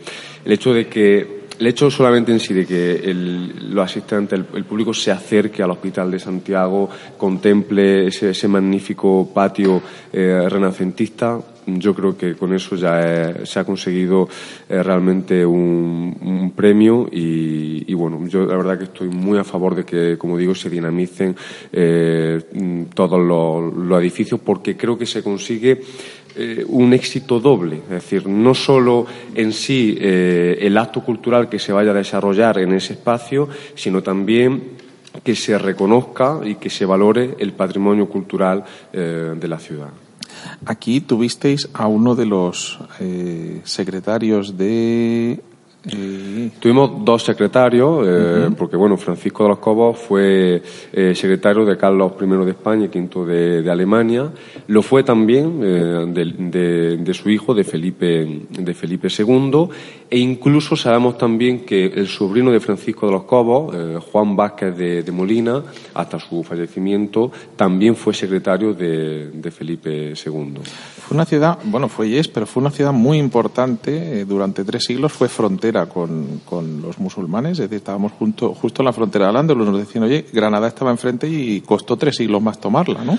el hecho de que el hecho solamente en sí de que el, los asistentes, el, público se acerque al Hospital de Santiago, contemple ese, ese magnífico patio eh, renacentista, yo creo que con eso ya se ha conseguido eh, realmente un, premio y, bueno, yo la verdad que estoy muy a favor de que, como digo, se dinamicen eh, todos los, edificios porque creo que se consigue eh, un éxito doble, es decir, no solo en sí el acto cultural que se vaya a desarrollar en ese espacio, sino también que se reconozca y que se valore el patrimonio cultural de la ciudad. Aquí tuvisteis a uno de los eh, secretarios de Tuvimos dos secretarios, eh, porque bueno, Francisco de los Cobos fue eh, secretario de Carlos I de España y V de, Alemania. Lo fue también de, de, su hijo, de Felipe, de Felipe II. E incluso sabemos también que el sobrino de Francisco de los Cobos, Juan Vázquez de, Molina, hasta su fallecimiento, también fue secretario de, Felipe II. Fue una ciudad, bueno, fue y es, pero fue una ciudad muy importante. durante tres siglos fue frontera con, con, los musulmanes, es decir, estábamos junto, justo en la frontera de Al-Ándalus, nos decían, oye, Granada estaba enfrente y costó tres siglos más tomarla, ¿no?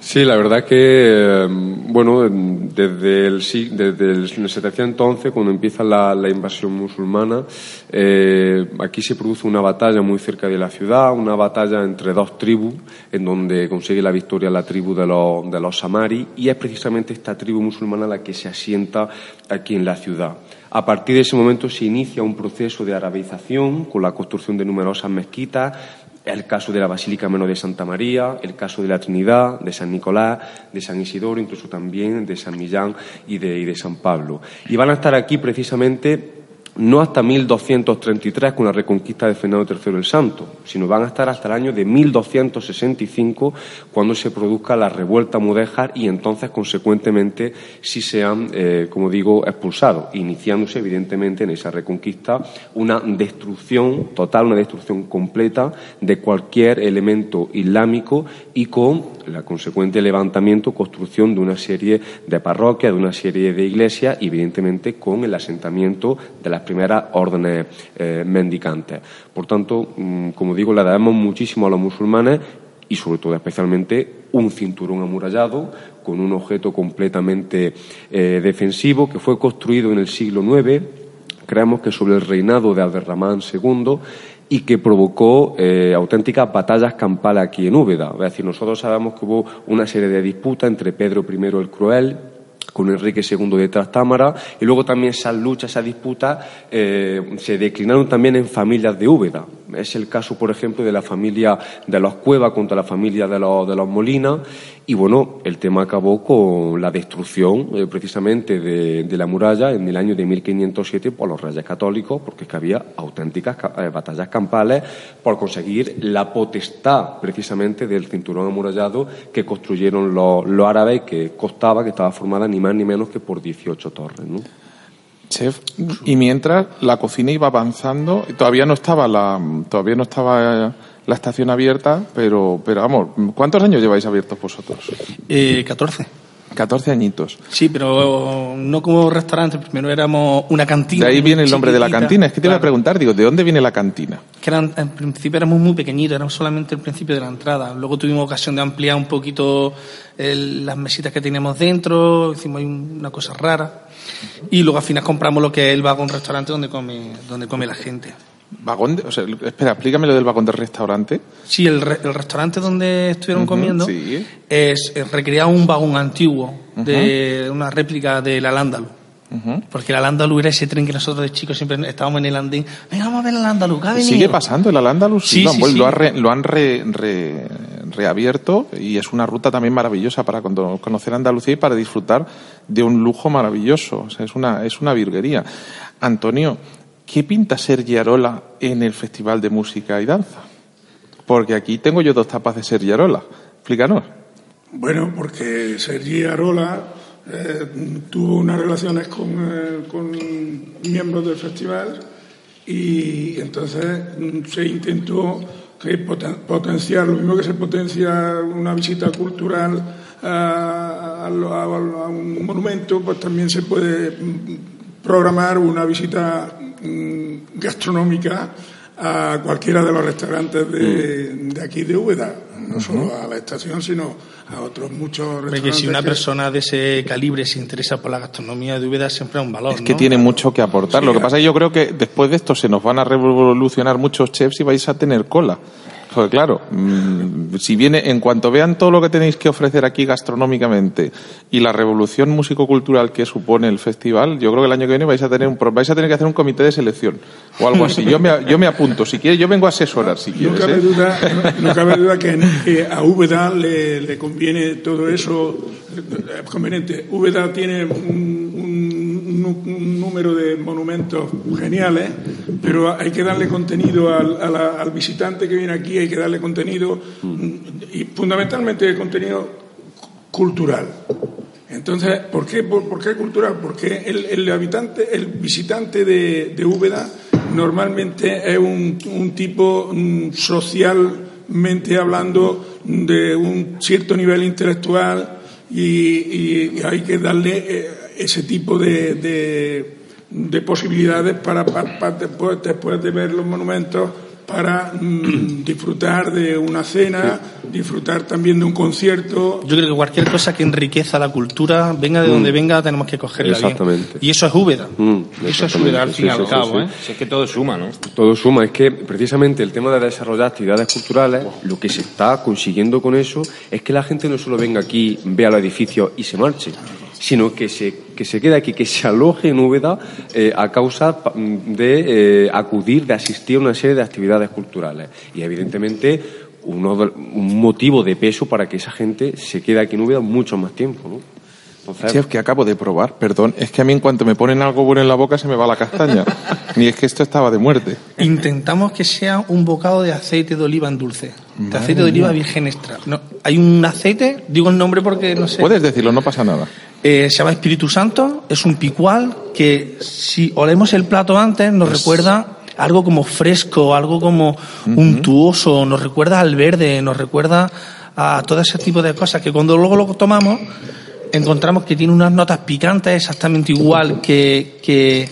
Sí, la verdad que, em, bueno, desde el, desde el 711, cuando empieza la, invasión musulmana, eh, aquí se produce una batalla muy cerca de la ciudad, una batalla entre dos tribus, en donde consigue la victoria la tribu de los, de los Samari, y es precisamente esta tribu musulmana la que se asienta aquí en la ciudad. A partir de ese momento se inicia un proceso de arabización con la construcción de numerosas mezquitas, el caso de la Basílica Menor de Santa María, el caso de la Trinidad, de San Nicolás, de San Isidoro, incluso también de San Millán y de, y de San Pablo. Y van a estar aquí precisamente no hasta 1233 con la reconquista de Fernando III el Santo, sino van a estar hasta el año de 1265 cuando se produzca la revuelta mudéjar y entonces, consecuentemente, si sean, eh, como digo, expulsados, iniciándose evidentemente en esa reconquista una destrucción total, una destrucción completa de cualquier elemento islámico y con el consecuente levantamiento, construcción de una serie de parroquias, de una serie de iglesias y, evidentemente, con el asentamiento de las primeras órdenes eh, mendicantes. Por tanto, mm, como digo, le debemos muchísimo a los musulmanes y, sobre todo, especialmente, un cinturón amurallado con un objeto completamente eh, defensivo que fue construido en el siglo IX, creemos que sobre el reinado de Abderramán II y que provocó eh, auténticas batallas campales aquí en Úbeda. Es decir, nosotros sabemos que hubo una serie de disputas entre Pedro I el Cruel con Enrique II de Trastámara, y luego también esas luchas, esas disputas eh, se declinaron también en familias de Úbeda. Es el caso, por ejemplo, de la familia de los Cuevas contra la familia de los, de los Molina, y bueno, el tema acabó con la destrucción eh, precisamente de, la muralla en el año de 1507 por los reyes católicos, porque es que había auténticas eh, batallas campales por conseguir la potestad precisamente del cinturón amurallado que construyeron los, árabes, que costaba, que estaba formada ni más ni menos que por 18 torres. ¿no? Chef, y mientras la cocina iba avanzando, todavía no estaba la, todavía no estaba la estación abierta, pero, pero vamos, ¿cuántos años lleváis abiertos vosotros? Eh, 14. 14 añitos. Sí, pero no como restaurante, primero éramos una cantina. De ahí viene el nombre de la cantina. Es que te iba a preguntar, digo, ¿de dónde viene la cantina? Que eran, en principio éramos muy pequeñitos, éramos solamente el principio de la entrada. Luego tuvimos ocasión de ampliar un poquito las mesitas que teníamos dentro, hicimos una cosa rara. Y luego al final compramos lo que es el vagón restaurante donde come, donde come la gente. ¿Vagón? De, o sea, espera, explícame lo del vagón del restaurante. Sí, el, el restaurante donde estuvieron comiendo es, recreado un vagón antiguo de una réplica del Al-Ándalus. Porque el Al-Ándalus era ese tren que nosotros de chicos siempre estábamos en el andín. Venga, vamos a ver el Al-Ándalus, ¿Sigue pasando el Al-Ándalus? Sí, sí, Lo, lo, han re, reabierto y es una ruta también maravillosa para conocer Andalucía y para disfrutar de un lujo maravilloso. O sea, es una, es una virguería. Antonio, ¿qué pinta Sergi Arola en el Festival de Música y Danza? Porque aquí tengo yo dos tapas de Sergi Arola. Explícanos. Bueno, porque Sergi Arola eh, tuvo unas relaciones con, eh, con, miembros del festival y entonces mm, se intentó potenciar, lo mismo que se potencia una visita cultural a, un monumento, pues también se puede mm, programar una visita gastronómica a cualquiera de los restaurantes de, Mm. de aquí de Úbeda, no solo a la estación, sino a otros muchos restaurantes. si una que- persona de ese calibre se interesa por la gastronomía de Úbeda siempre es un valor. Es que ¿no? tiene mucho que aportar. Sí, Lo que pasa es que yo creo que después de esto se nos van a revolucionar muchos chefs y vais a tener cola. Porque claro, mm, si viene, en cuanto vean todo lo que tenéis que ofrecer aquí gastronómicamente y la revolución músico-cultural que supone el festival, yo creo que el año que viene vais a tener un, vais a tener que hacer un comité de selección o algo así. Yo me, yo me apunto, si quieres, yo vengo a asesorar, si No quieres. cabe, ¿eh? duda, no, no cabe duda que, que a Úbeda le, le conviene todo eso. Es conveniente. Úbeda tiene un, un un número de monumentos geniales, pero hay que darle contenido al, al visitante que viene aquí, hay que darle contenido y fundamentalmente contenido cultural. Entonces, ¿por qué, por, qué cultural? Porque el, habitante, el visitante de, de Úbeda normalmente es un, un tipo mm, socialmente hablando de un cierto nivel intelectual y, y hay que darle eh, ese tipo de, de, de posibilidades para, para- para después, después de ver los monumentos para mm, disfrutar de una cena, disfrutar también de un concierto, Yo creo que cualquier cosa que enriqueza la cultura, venga de donde venga, tenemos que cogerla bien. Exactamente. Y eso es Úbeda. Mm, eso es Úbeda, al fin y sí, al sí, cabo. sí, ¿eh? Si es que todo suma, ¿no? Todo suma, es que precisamente el tema de desarrollar actividades culturales, lo que se está consiguiendo con eso es que la gente no solo venga aquí, vea los edificios y se marche, sino que se, que se quede aquí, que se aloje en Úbeda eh, a causa de eh, acudir, de asistir a una serie de actividades culturales. Y evidentemente uno un motivo de peso para que esa gente se quede aquí en Úbeda mucho más tiempo. ¿no? Entonces, Chef, que acabo de probar, perdón, es que a mí en cuanto me ponen algo bueno en la boca se me va la castaña. Ni es que esto estaba de muerte. Intentamos que sea un bocado de aceite de oliva en dulce. De aceite de oliva virgen extra. No, hay un aceite, digo el nombre porque no sé. Puedes decirlo, no pasa nada. Eh, se llama Espíritu Santo, es un picual que si olemos el plato antes nos recuerda algo como fresco, algo como untuoso, nos recuerda al verde, nos recuerda a todo ese tipo de cosas que cuando luego lo tomamos encontramos que tiene unas notas picantes exactamente igual que, que,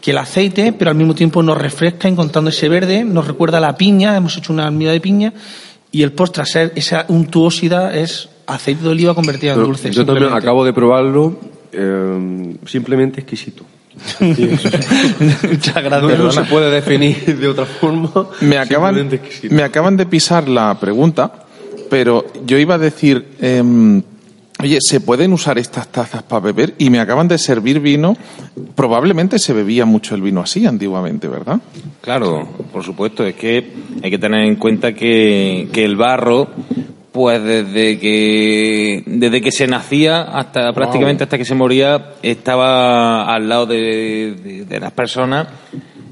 que el aceite, pero al mismo tiempo nos refresca encontrando ese verde, nos recuerda a la piña, hemos hecho una almíbar de piña y el postre, esa untuosidad, es aceite de oliva convertido en dulce. Yo también acabo de probarlo, eh, simplemente exquisito. Muchas gracias. No, no se puede definir de otra forma. Me acaban, simplemente exquisito. me acaban de pisar la pregunta, pero yo iba a decir, em, oye, ¿se pueden usar estas tazas para beber? Y me acaban de servir vino. Probablemente se bebía mucho el vino así antiguamente, ¿verdad? Claro, por supuesto, es que hay que tener en cuenta que, que el barro, pues desde que desde que se nacía hasta prácticamente hasta que se moría, estaba al lado de, de- de las personas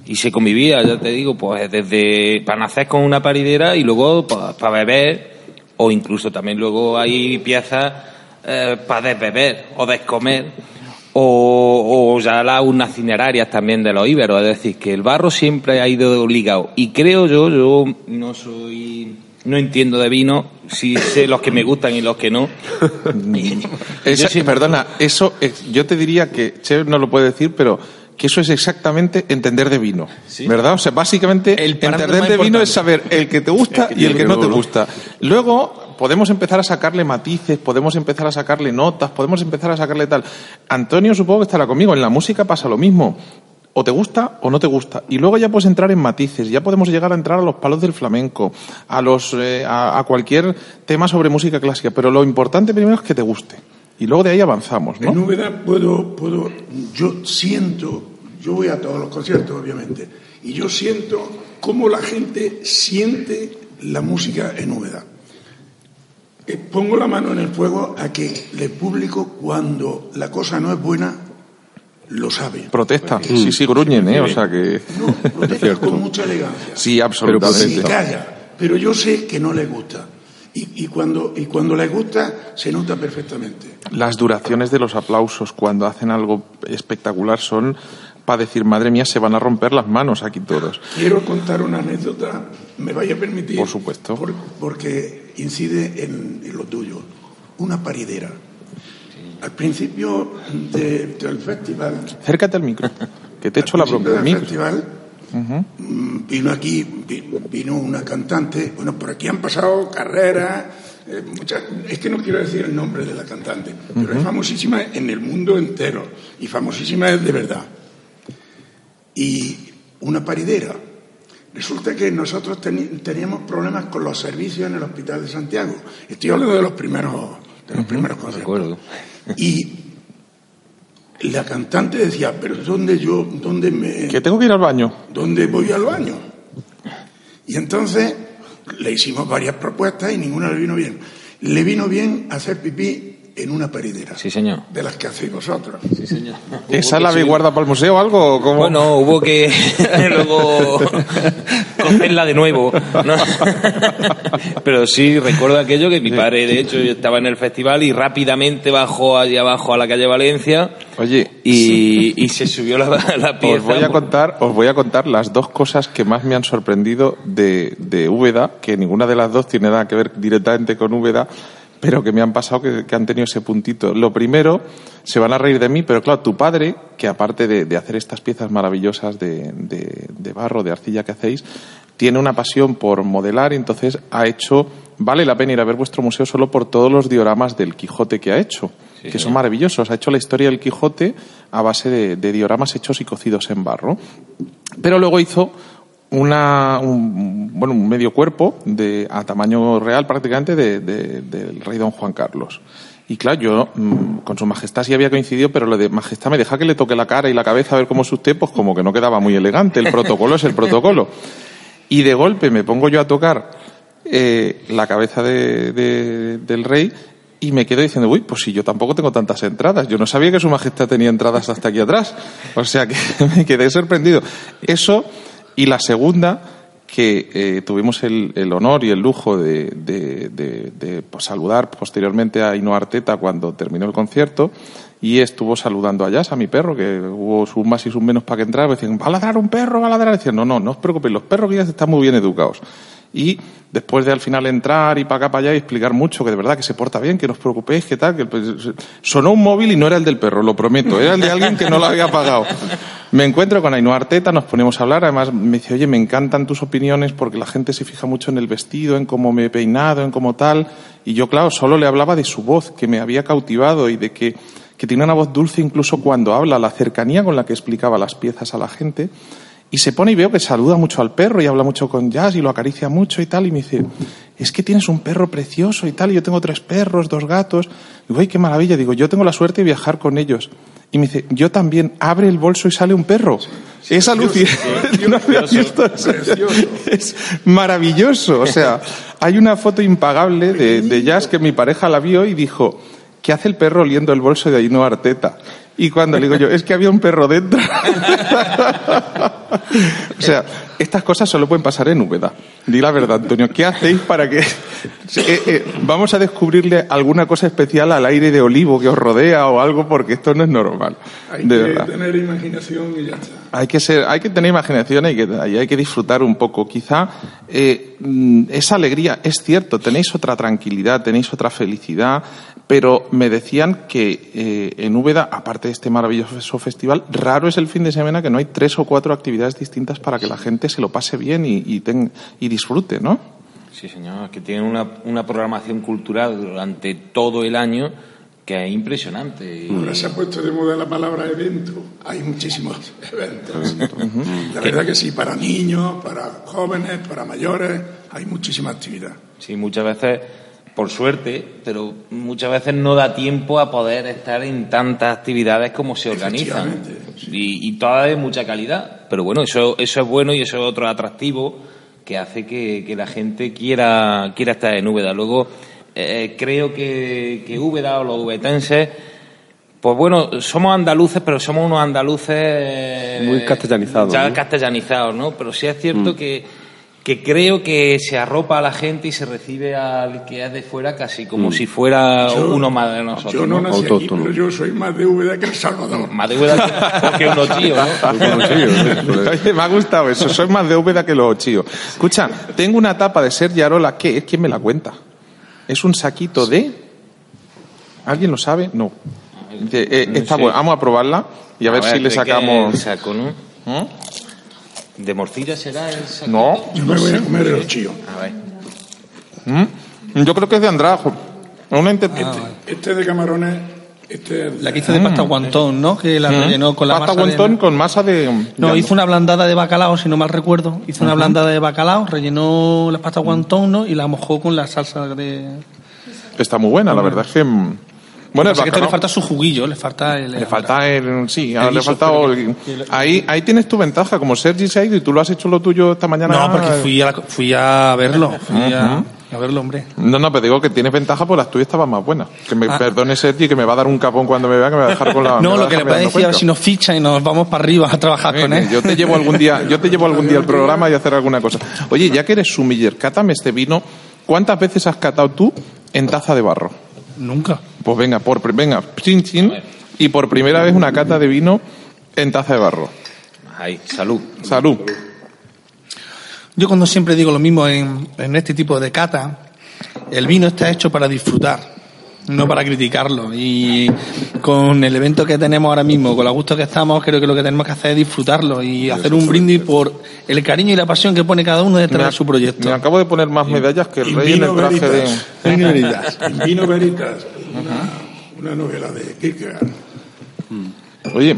y se convivía, ya te digo, pues desde para nacer con una paridera y luego para beber, o incluso también luego hay piezas para desbeber o descomer o, o ya las urnas cinerarias también de los íberos, es decir, que el barro siempre ha ido ligado. Y creo yo, yo no soy, no entiendo de vino, si sé los que me gustan y los que no. Esa- sí- Perdona, eso es- yo te diría que Chef no lo puede decir, pero que eso es exactamente entender de vino, ¿verdad? O sea, básicamente El entender de vino es saber el que te gusta y el que no te gusta. Luego podemos empezar a sacarle matices, podemos empezar a sacarle notas, podemos empezar a sacarle tal. Antonio supongo que estará conmigo, en la música pasa lo mismo. O te gusta o no te gusta. Y luego ya puedes entrar en matices, ya podemos llegar a entrar a los palos del flamenco, a, los, eh, a, cualquier tema sobre música clásica. Pero lo importante primero es que te guste. Y luego de ahí avanzamos. En Úbeda puedo, puedo, yo siento, yo voy a todos los conciertos, obviamente, y yo siento cómo la gente siente la música en Úbeda. Eh, Pongo la mano en el fuego a que el público, cuando la cosa no es buena, lo sabe. Protesta. Sí, sí, gruñen, ¿eh? O sea que... No, protesta con mucha elegancia. Sí, Se absolutamente. calla, pero yo sé que no les gusta. Y, y cuando, y cuando les gusta, se nota perfectamente. Las duraciones de los aplausos cuando hacen algo espectacular son para decir, madre mía, se van a romper las manos aquí todos. Quiero contar una anécdota, me vaya a permitir. Por supuesto. por- porque incide en, en lo tuyo. Una paridera. Al principio de- del festival, Acércate al micro, que te echo la Al bronca principio a mí. del festival mm, vino aquí, vi- vino una cantante, bueno, por aquí han pasado carreras, eh, muchas, es que no quiero decir el nombre de la cantante, pero es famosísima en el mundo entero y famosísima es de verdad. Y una paridera. Resulta que nosotros teníamos problemas con los servicios en el Hospital de Santiago. Estoy hablando de los primeros, de los primeros conciertos. Y la cantante decía, pero ¿dónde yo, dónde me, Que tengo que ir al baño. dónde voy al baño? Y entonces le hicimos varias propuestas y ninguna le vino bien. Le vino bien hacer pipí en una paridera. Sí, señor. De las que hacéis vosotros. Sí, señor. ¿Esa la habéis guardado para el museo o algo? cómo? Bueno, hubo que luego cogerla de nuevo. ¿no? Pero sí, recuerdo aquello que mi padre, de hecho, yo estaba en el festival y rápidamente bajó allí abajo a la calle Valencia Oye, y, y se subió la, la pieza. Os voy a contar, os voy a contar las dos cosas que más me han sorprendido de, de Úbeda, que ninguna de las dos tiene nada que ver directamente con Úbeda, pero que me han pasado que, que han tenido ese puntito. Lo primero, se van a reír de mí, pero claro, tu padre, que aparte de, de hacer estas piezas maravillosas de, de- de barro, de arcilla que hacéis, tiene una pasión por modelar y entonces ha hecho, vale la pena ir a ver vuestro museo solo por todos los dioramas del Quijote que ha hecho, que son maravillosos. Ha hecho la historia del Quijote a base de, de dioramas hechos y cocidos en barro. Pero luego hizo una, un, bueno, un medio cuerpo de, a tamaño real prácticamente de- de- del rey don Juan Carlos. Y claro, yo mm, con su majestad sí había coincidido, pero lo de majestad me deja que le toque la cara y la cabeza a ver cómo es usted, pues como que no quedaba muy elegante. El protocolo es el protocolo. Y de golpe me pongo yo a tocar eh, la cabeza de- de- del rey y me quedo diciendo, uy, pues si yo tampoco tengo tantas entradas. Yo no sabía que su majestad tenía entradas hasta aquí atrás. O sea que me quedé sorprendido. Eso y la segunda, que eh, tuvimos el, el honor y el lujo de, de- pues, saludar posteriormente a Ino Arteta cuando terminó el concierto y estuvo saludando a Jazz, a mi perro, que hubo sus más y sus menos para que entrara. Decían, va a ladrar un perro, va a ladrar. Decían, no, no, no os preocupéis, los perros que ya están muy bien educados. Y después de al final entrar y para acá, para allá y explicar mucho que de verdad que se porta bien, que no os preocupéis, que tal, que pues, sonó un móvil y no era el del perro, lo prometo, era el de alguien que no lo había pagado. Me encuentro con Ainhoa Arteta, nos ponemos a hablar, además me dice, oye, me encantan tus opiniones porque la gente se fija mucho en el vestido, en cómo me he peinado, en cómo tal, y yo, claro, solo le hablaba de su voz, que me había cautivado y de que, que tiene una voz dulce incluso cuando habla, la cercanía con la que explicaba las piezas a la gente. Y se pone y veo que saluda mucho al perro y habla mucho con Jazz y lo acaricia mucho y tal. Y me dice, es que tienes un perro precioso y tal. Y yo tengo tres perros, dos gatos. Digo, ay, qué maravilla. Digo, yo tengo la suerte de viajar con ellos. Y me dice, yo también. Abre el bolso y sale un perro. es alucinante. Es maravilloso. O sea, hay una foto impagable de, de Jazz que mi pareja la vio y dijo, ¿qué hace el perro oliendo el bolso de Ainhoa Arteta? Y cuando le digo yo, es que había un perro dentro. o sea, estas cosas solo pueden pasar en Úbeda. Di la verdad, Antonio. ¿Qué hacéis para que... Eh, eh, vamos a descubrirle alguna cosa especial al aire de olivo que os rodea o algo porque esto no es normal. Hay de que verdad. tener imaginación y ya está. Hay que ser, hay que tener imaginación y hay que, disfrutar un poco. Quizá eh, mm, esa alegría es cierto, tenéis otra tranquilidad, tenéis otra felicidad, pero me decían que eh, en Úbeda, aparte de este maravilloso festival, raro es el fin de semana que no hay tres o cuatro actividades distintas para que la gente se lo pase bien y, y, ten- y disfrute, ¿no? Sí, señor, que tienen una, una programación cultural durante todo el año que es impresionante. Ahora se ha puesto de moda la palabra evento. Hay muchísimos eventos. La verdad que sí, para niños, para jóvenes, para mayores, hay muchísima actividad. Sí, muchas veces, por suerte, pero muchas veces no da tiempo a poder estar en tantas actividades como se organizan. Y, y todas de mucha calidad. Pero bueno, eso, eso es bueno y eso es otro atractivo que hace que, que la gente quiera, quiera estar en Úbeda. Luego, eh, creo que, que Úbeda o los ubetenses, pues bueno, somos andaluces, pero somos unos andaluces... eh, Muy castellanizados, Ya ¿no? castellanizados, ¿no? Pero sí es cierto que, que creo que se arropa a la gente y se recibe al que es de fuera casi como si fuera Yo- uno más de nosotros. Yo no ¿no? nací aquí, Autóctono. pero yo soy más de Úbeda que El Salvador. Más de Úbeda que, que uno tío, ¿no? Oye, me ha gustado eso. Soy más de Úbeda que los ochillos. Escucha, tengo una tapa de ser Yarola. ¿Qué es? ¿Quién me la cuenta? ¿Es un saquito de...? ¿Alguien lo sabe? No. Eh, está bueno. Vamos a probarla y a, ver, si le ¿de qué sacamos. el saco, ¿no? ¿Mm? ¿De morcilla será el saco? No. Yo me voy a comer el chío. A ver. ¿Mm? Yo creo que es de Andrajo. Una inter- Este de camarones, este es La que hizo de pasta guantón, ¿no? Que la rellenó con la Mm. Pasta masa de- wonton con masa de. No, hizo una blandada de bacalao, si no mal recuerdo. Hizo una blandada de bacalao, rellenó la pasta guantón, ¿no? Y la mojó con la salsa de... Está muy buena, la verdad es que. mm, Bueno, el Pasa que esto le falta su juguillo, le falta el... Le falta el. Sí, ahora le guiso, falta. el- ahí, ahí tienes tu ventaja. Como Sergi se ha ido y tú lo has hecho lo tuyo esta mañana. No, porque fui a, la- fui a verlo, fui a, a verlo, hombre. No, no, pero digo que tienes ventaja, pues las tuyas estaban más buenas. Que me Ah. perdone Sergi, que me va a dar un capón cuando me vea, que me va a dejar con la. No, lo que le puedes decir a ver si nos ficha y nos vamos para arriba a trabajar con él. Yo te llevo algún día, yo te llevo algún día al programa y a hacer alguna cosa. Oye, ya que eres sumiller, cátame este vino. ¿Cuántas veces has catado tú en taza de barro? Nunca. Pues venga, por venga, chin chin, y por primera vez una cata de vino en taza de barro. Ahí, salud. Salud. Yo cuando siempre digo lo mismo en, en este tipo de cata, el vino está hecho para disfrutar, no para criticarlo. Y con el evento que tenemos ahora mismo, con lo gusto que estamos, creo que lo que tenemos que hacer es disfrutarlo y hacer un brindis por el cariño y la pasión que pone cada uno detrás de su proyecto. Me acabo de poner más medallas que el rey en el traje de. Vino Veritas. Vino Veritas. Una, una novela de Kierkegaard. Oye,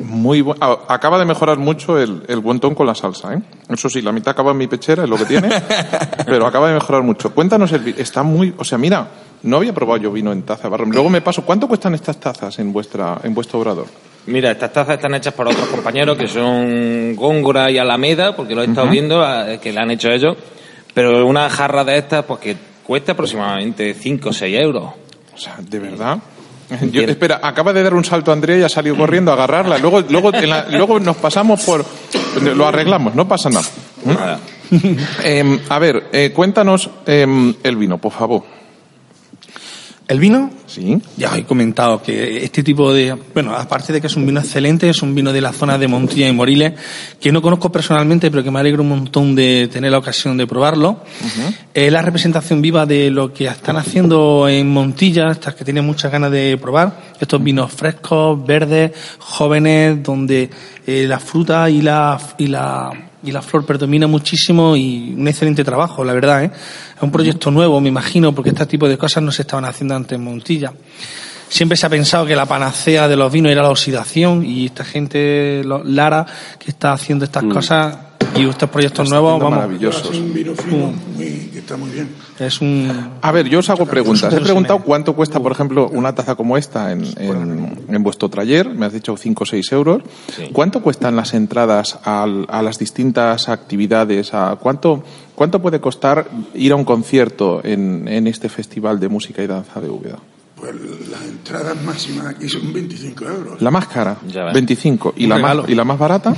muy bu- Acaba de mejorar mucho el, el guantón con la salsa, ¿eh? Eso sí, la mitad acaba en mi pechera, es lo que tiene, pero acaba de mejorar mucho. Cuéntanos el vi- Está muy. O sea, mira, no había probado yo vino en taza barro. Luego me paso. ¿Cuánto cuestan estas tazas en vuestra en vuestro obrador? Mira, estas tazas están hechas por otros compañeros que son Góngora y Alameda, porque lo he estado viendo, que la han hecho ellos. Pero una jarra de estas, pues que cuesta aproximadamente 5 o 6 euros. O sea, de verdad. Yo- espera, acaba de dar un salto Andrea y ha salido corriendo a agarrarla. Luego, luego, la- luego nos pasamos por. Lo arreglamos, no pasa nada. Nada. Em, a ver, eh, cuéntanos em, el vino, por favor. El vino, Sí. ya os he comentado que este tipo de, bueno, aparte de que es un vino excelente, es un vino de la zona de Montilla y Moriles, que no conozco personalmente, pero que me alegro un montón de tener la ocasión de probarlo. Es la representación viva de lo que están haciendo en Montilla, estas que tienen muchas ganas de probar, estos vinos frescos, verdes, jóvenes, donde eh, la fruta y la, y la, y la flor predomina muchísimo y un excelente trabajo, la verdad, ¿eh? Es un proyecto nuevo, me imagino, porque este tipo de cosas no se estaban haciendo antes en Montilla. Siempre se ha pensado que la panacea de los vinos era la oxidación y esta gente, Lara, que está haciendo estas cosas y estos proyectos nuevos, vamos, maravillosos. Es un vino fino muy, que está muy bien. es un... A ver, yo os hago preguntas. He preguntado cuánto cuesta, por ejemplo, una taza como esta en, en, en vuestro taller. Me has dicho 5 o 6 euros. ¿Cuánto cuestan las entradas al- a, las distintas actividades? A, ¿cuánto, ¿Cuánto puede costar ir a un concierto en, en este festival de música y danza de Úbeda? Pues las entradas máximas aquí son 25 euros. La más cara, Ya ves. 25. ¿Y la, más. ¿Y la más barata?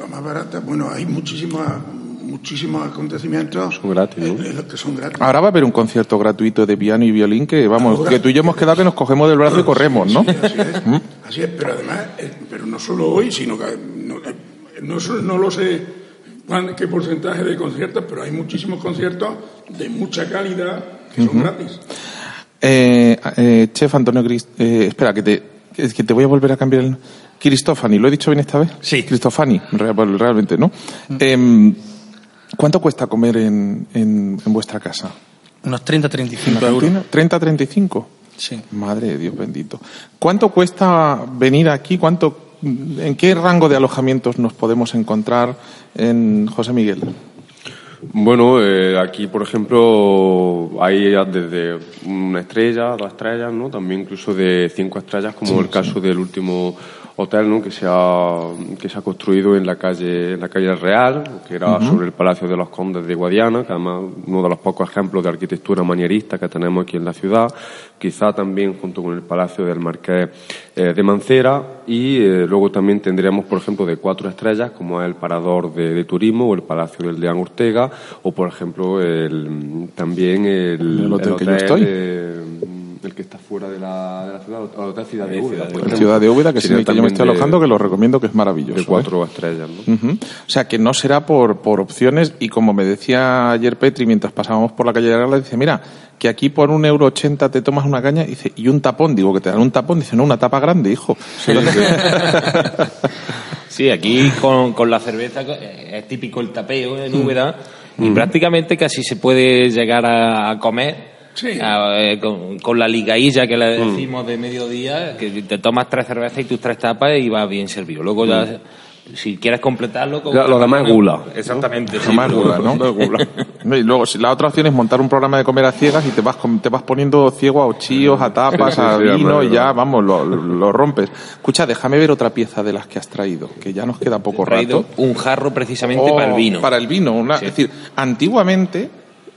La más barata, bueno, hay muchísimos, muchísimos acontecimientos Son gratis, ¿no? en- en los que son gratis. Ahora va a haber un concierto gratuito de piano y violín que, vamos, Ahora. que tú y yo hemos quedado que nos cogemos del brazo y corremos, ¿no? Sí, así es, así es, pero además, eh, pero no solo hoy, sino que no, eh, no, no lo sé qué porcentaje de conciertos, pero hay muchísimos conciertos de mucha calidad que son gratis. Eh, eh, chef Antonio Crist eh, espera, que te, que te voy a volver a cambiar el. Cristofani, ¿lo he dicho bien esta vez? Sí. Cristofani, bueno, realmente, ¿no? Em, ¿Cuánto cuesta comer en, en, en vuestra casa? Unos 30, ¿En 35 la euros. cantina? ¿30, 35? Sí. Madre de Dios bendito. ¿Cuánto cuesta venir aquí? ¿Cuánto, ¿En qué rango de alojamientos nos podemos encontrar en José Miguel? Bueno, eh, aquí, por ejemplo, hay desde una estrella, dos estrellas, ¿no? También incluso de cinco estrellas, como el caso del último hotel, ¿no? Que se ha, que se ha construido en la calle, en la calle Real, que era sobre el Palacio de los Condes de Guadiana, que además uno de los pocos ejemplos de arquitectura manierista que tenemos aquí en la ciudad. Quizá también junto con el Palacio del Marqués eh, de Mancera y eh, luego también tendríamos, por ejemplo, de cuatro estrellas, como es el Parador de, de Turismo o el Palacio del Deán Ortega, o por ejemplo, el, también el, El hotel que yo estoy. eh, el que está fuera de la, de la ciudad, o otra ciudad de Úbeda. Ciudad de por La ciudad de Úbeda, que es en Sería el que yo me estoy de- alojando, que lo recomiendo, que es maravilloso. De ¿eh? cuatro estrellas, ¿no? Ujú. O sea, que no será por, por opciones y como me decía ayer Petri mientras pasábamos por la calle de Aragla, dice, mira, que aquí por un euro ochenta te tomas una caña dice, y un tapón, digo, que te dan un tapón, dice, no, una tapa grande, hijo. Sí, aquí con, con la cerveza eh, es típico el tapeo en Úbeda y prácticamente casi se puede llegar a, a comer Sí. a- eh, con, con la ligailla que le decimos de mediodía, que te tomas tres cervezas y tus tres tapas y va bien servido. Luego ya, si quieres completarlo... con- Ya, lo demás es gula, ¿no? Exactamente. sí, Jamás pero- gula, ¿no? No, Y luego, si la otra opción es montar un programa de comer a ciegas y te vas, te vas poniendo ciego a ochillos, a tapas, a vino y ya, vamos, lo, lo rompes. Escucha, déjame ver otra pieza de las que has traído, que ya nos queda poco He traído rato. un jarro precisamente Oh, para el vino. Para el vino. una- Sí. Es decir, antiguamente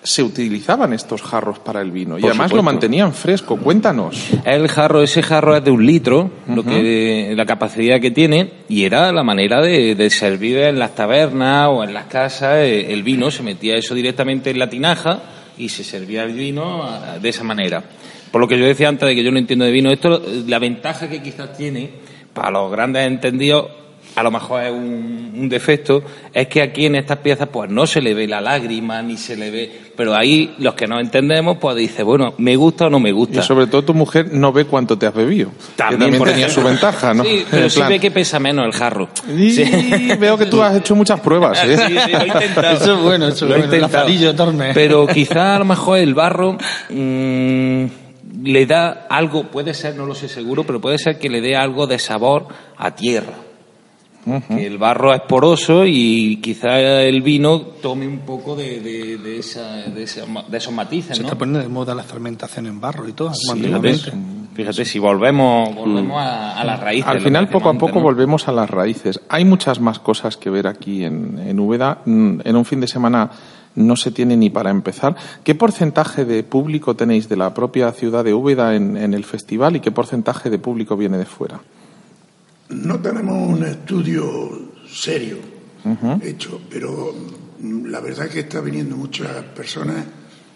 se utilizaban estos jarros para el vino y además lo mantenían fresco. Cuéntanos. El jarro, ese jarro es de un litro, lo que la capacidad que tiene, y era la manera de, de servir en las tabernas o en las casas eh, el vino, se metía eso directamente en la tinaja y se servía el vino de esa manera. Por lo que yo decía antes de que yo no entiendo de vino, esto, la ventaja que quizás tiene para los grandes entendidos, a lo mejor es un, un defecto, es que aquí en estas piezas pues no se le ve la lágrima ni se le ve, pero ahí los que no entendemos pues dice, bueno, me gusta o no me gusta. Y sobre todo tu mujer no ve cuánto te has bebido. que también por tenía su ventaja, ¿no? Sí, pero sí plan, ve que pesa menos el jarro. Y Sí. veo que tú has hecho muchas pruebas, ¿eh? Sí, sí, lo he intentado. Eso es bueno, eso es Lo he bueno. Intentado. Tormes. Pero quizá a lo mejor el barro mm, le da algo, puede ser, no lo sé seguro, pero puede ser que le dé algo de sabor a tierra. Que el barro es poroso y quizá el vino tome un poco de, de, de esa, de, esa- de esos matices, Se ¿no? está poniendo de moda la fermentación en barro y todo, Sí, fíjate, fíjate, si volvemos, volvemos a, a las raíces. Al final, poco a poco, volvemos a las raíces. Hay muchas más cosas que ver aquí en, en Úbeda. Mm, En un fin de semana no se tiene ni para empezar. ¿Qué porcentaje de público tenéis de la propia ciudad de Úbeda en, en el festival y qué porcentaje de público viene de fuera? No tenemos un estudio serio hecho, pero mm, la verdad es que está viniendo muchas personas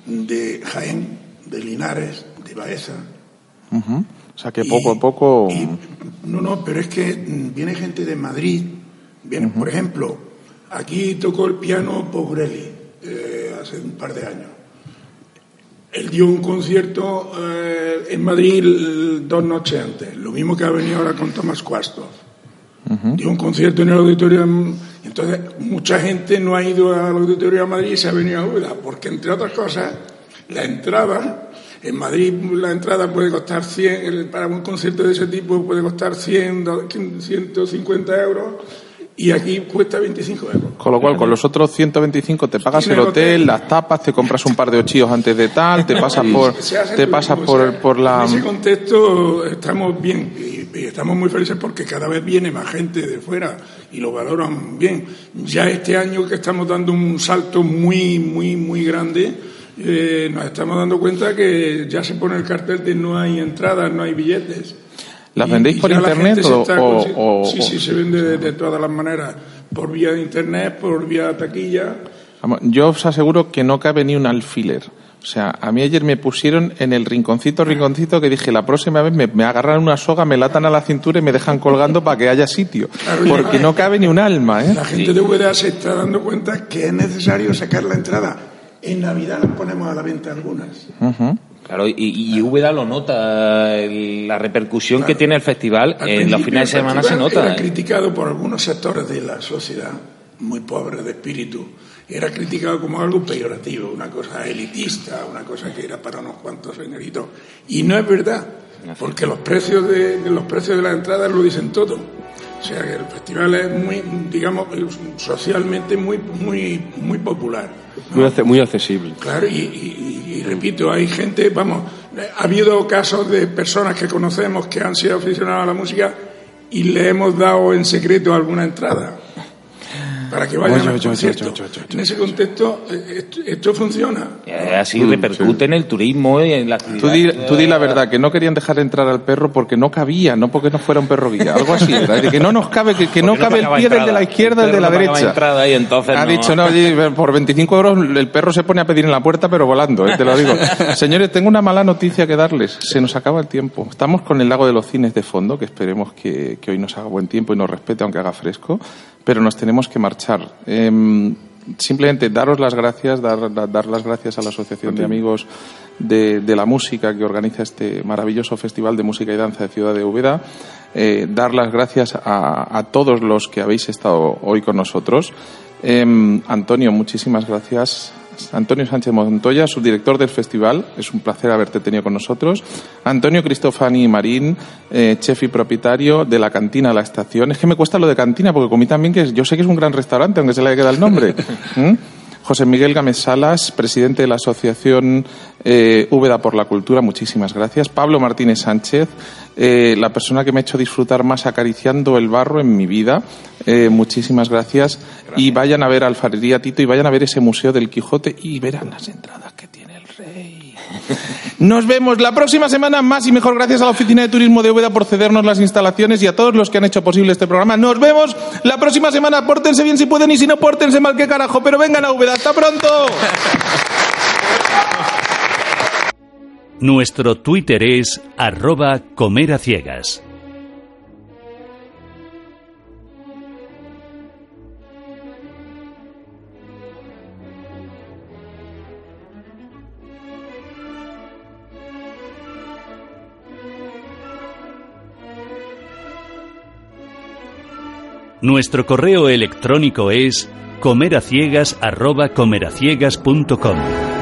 de Jaén, de Linares, de Baeza. O sea que Y- poco a poco. y- no, no, pero es que mm, viene gente de Madrid. Viene, Por ejemplo, aquí tocó el piano Pogrelli eh, hace un par de años. Él dio un concierto eh, en Madrid dos noches antes, lo mismo que ha venido ahora con Tomás Cuastos. Dio un concierto en el auditorio. en- Entonces, mucha gente no ha ido al auditorio de Madrid y se ha venido a Úbeda, porque entre otras cosas, la entrada, en Madrid la entrada puede costar 100, el- para un concierto de ese tipo puede costar 100, do- 150 euros, y aquí cuesta 25 euros. Con lo cual, con los otros 125 te pagas el hotel, las tapas, te compras un par de ochillos antes de tal, te pasas por, te pasas o por, sea, por la. En ese contexto estamos bien y, y estamos muy felices porque cada vez viene más gente de fuera y lo valoran bien. Ya este año que estamos dando un salto muy, muy, muy grande, eh, nos estamos dando cuenta que ya se pone el cartel de no hay entradas, no hay billetes. ¿Las vendéis por internet o- Sí, sí, se vende de, de todas las maneras. Por vía de internet, por vía taquilla. Vamos, Yo os aseguro que no cabe ni un alfiler. O sea, a mí ayer me pusieron en el rinconcito, rinconcito, que dije, la próxima vez me, me agarran una soga, me latan a la cintura y me dejan colgando para que haya sitio. Claro. Porque no cabe ni un alma, ¿eh? La gente de UDA se está dando cuenta que es necesario sacar la entrada. En Navidad las ponemos a la venta algunas. Claro, y, y Úbeda lo nota, la repercusión que tiene el festival Al en los fines de semana se nota. Era ¿eh? criticado por algunos sectores de la sociedad, muy pobres de espíritu. Era criticado como algo peyorativo, una cosa elitista, una cosa que era para unos cuantos señoritos. Y no es verdad, porque los precios de, de los precios de las entradas lo dicen todo. O sea que el festival es muy, digamos, socialmente muy, muy, muy popular. Muy, accesible. Claro, y, y- repito, hay gente, vamos, ha habido casos de personas que conocemos que han sido aficionados a la música y le hemos dado en secreto alguna entrada. Para que vayan Oye, al oye, oye, concierto. oye, oye, oye, En ese contexto, eh, esto, esto funciona. Eh, Así repercute en el turismo y en la actividad. Tú di, tú di la verdad, que no querían dejar entrar al perro porque no cabía, no porque no fuera un perro guía, algo así, ¿verdad? De que no nos cabe, que, que no Porque cabe el pie del de entrada. la izquierda, el de perro la no derecha. entrada y entonces Ha no- dicho, no, oye, por 25 euros el perro se pone a pedir en la puerta, pero volando, ¿eh? te lo digo. Señores, tengo una mala noticia que darles. Se nos acaba el tiempo. Estamos con el lago de los cines de fondo, que esperemos que, que hoy nos haga buen tiempo y nos respete, aunque haga fresco, pero nos tenemos que marchar. Em, simplemente daros las gracias, dar, dar- las gracias a la Asociación de Amigos de, de la Música que organiza este maravilloso Festival de Música y Danza de Ciudad de Úbeda. Eh, dar las gracias a, a todos los que habéis estado hoy con nosotros. Em, Antonio, muchísimas gracias. Antonio Sánchez Montoya, subdirector del festival. Es un placer haberte tenido con nosotros. Antonio Cristofani Marín, eh, chef y propietario de la cantina La Estación. Es que me cuesta lo de cantina porque comí también que es- yo sé que es un gran restaurante, aunque se le queda el nombre. ¿Mm? José Miguel Gámez Salas, presidente de la Asociación eh, Úbeda por la Cultura, muchísimas gracias. Pablo Martínez Sánchez, eh, la persona que me ha hecho disfrutar más acariciando el barro en mi vida, eh, muchísimas gracias. Y vayan a ver Alfarería Tito y vayan a ver ese Museo del Quijote y verán las entradas Nos vemos la próxima semana más y mejor gracias a la Oficina de Turismo de Úbeda por cedernos las instalaciones y a todos los que han hecho posible este programa. Nos vemos la próxima semana. Pórtense bien si pueden y si no, pórtense mal que carajo. Pero vengan a Úbeda. ¡Hasta pronto! Nuestro Twitter es arroba comer Nuestro correo electrónico es comeraciegas.com.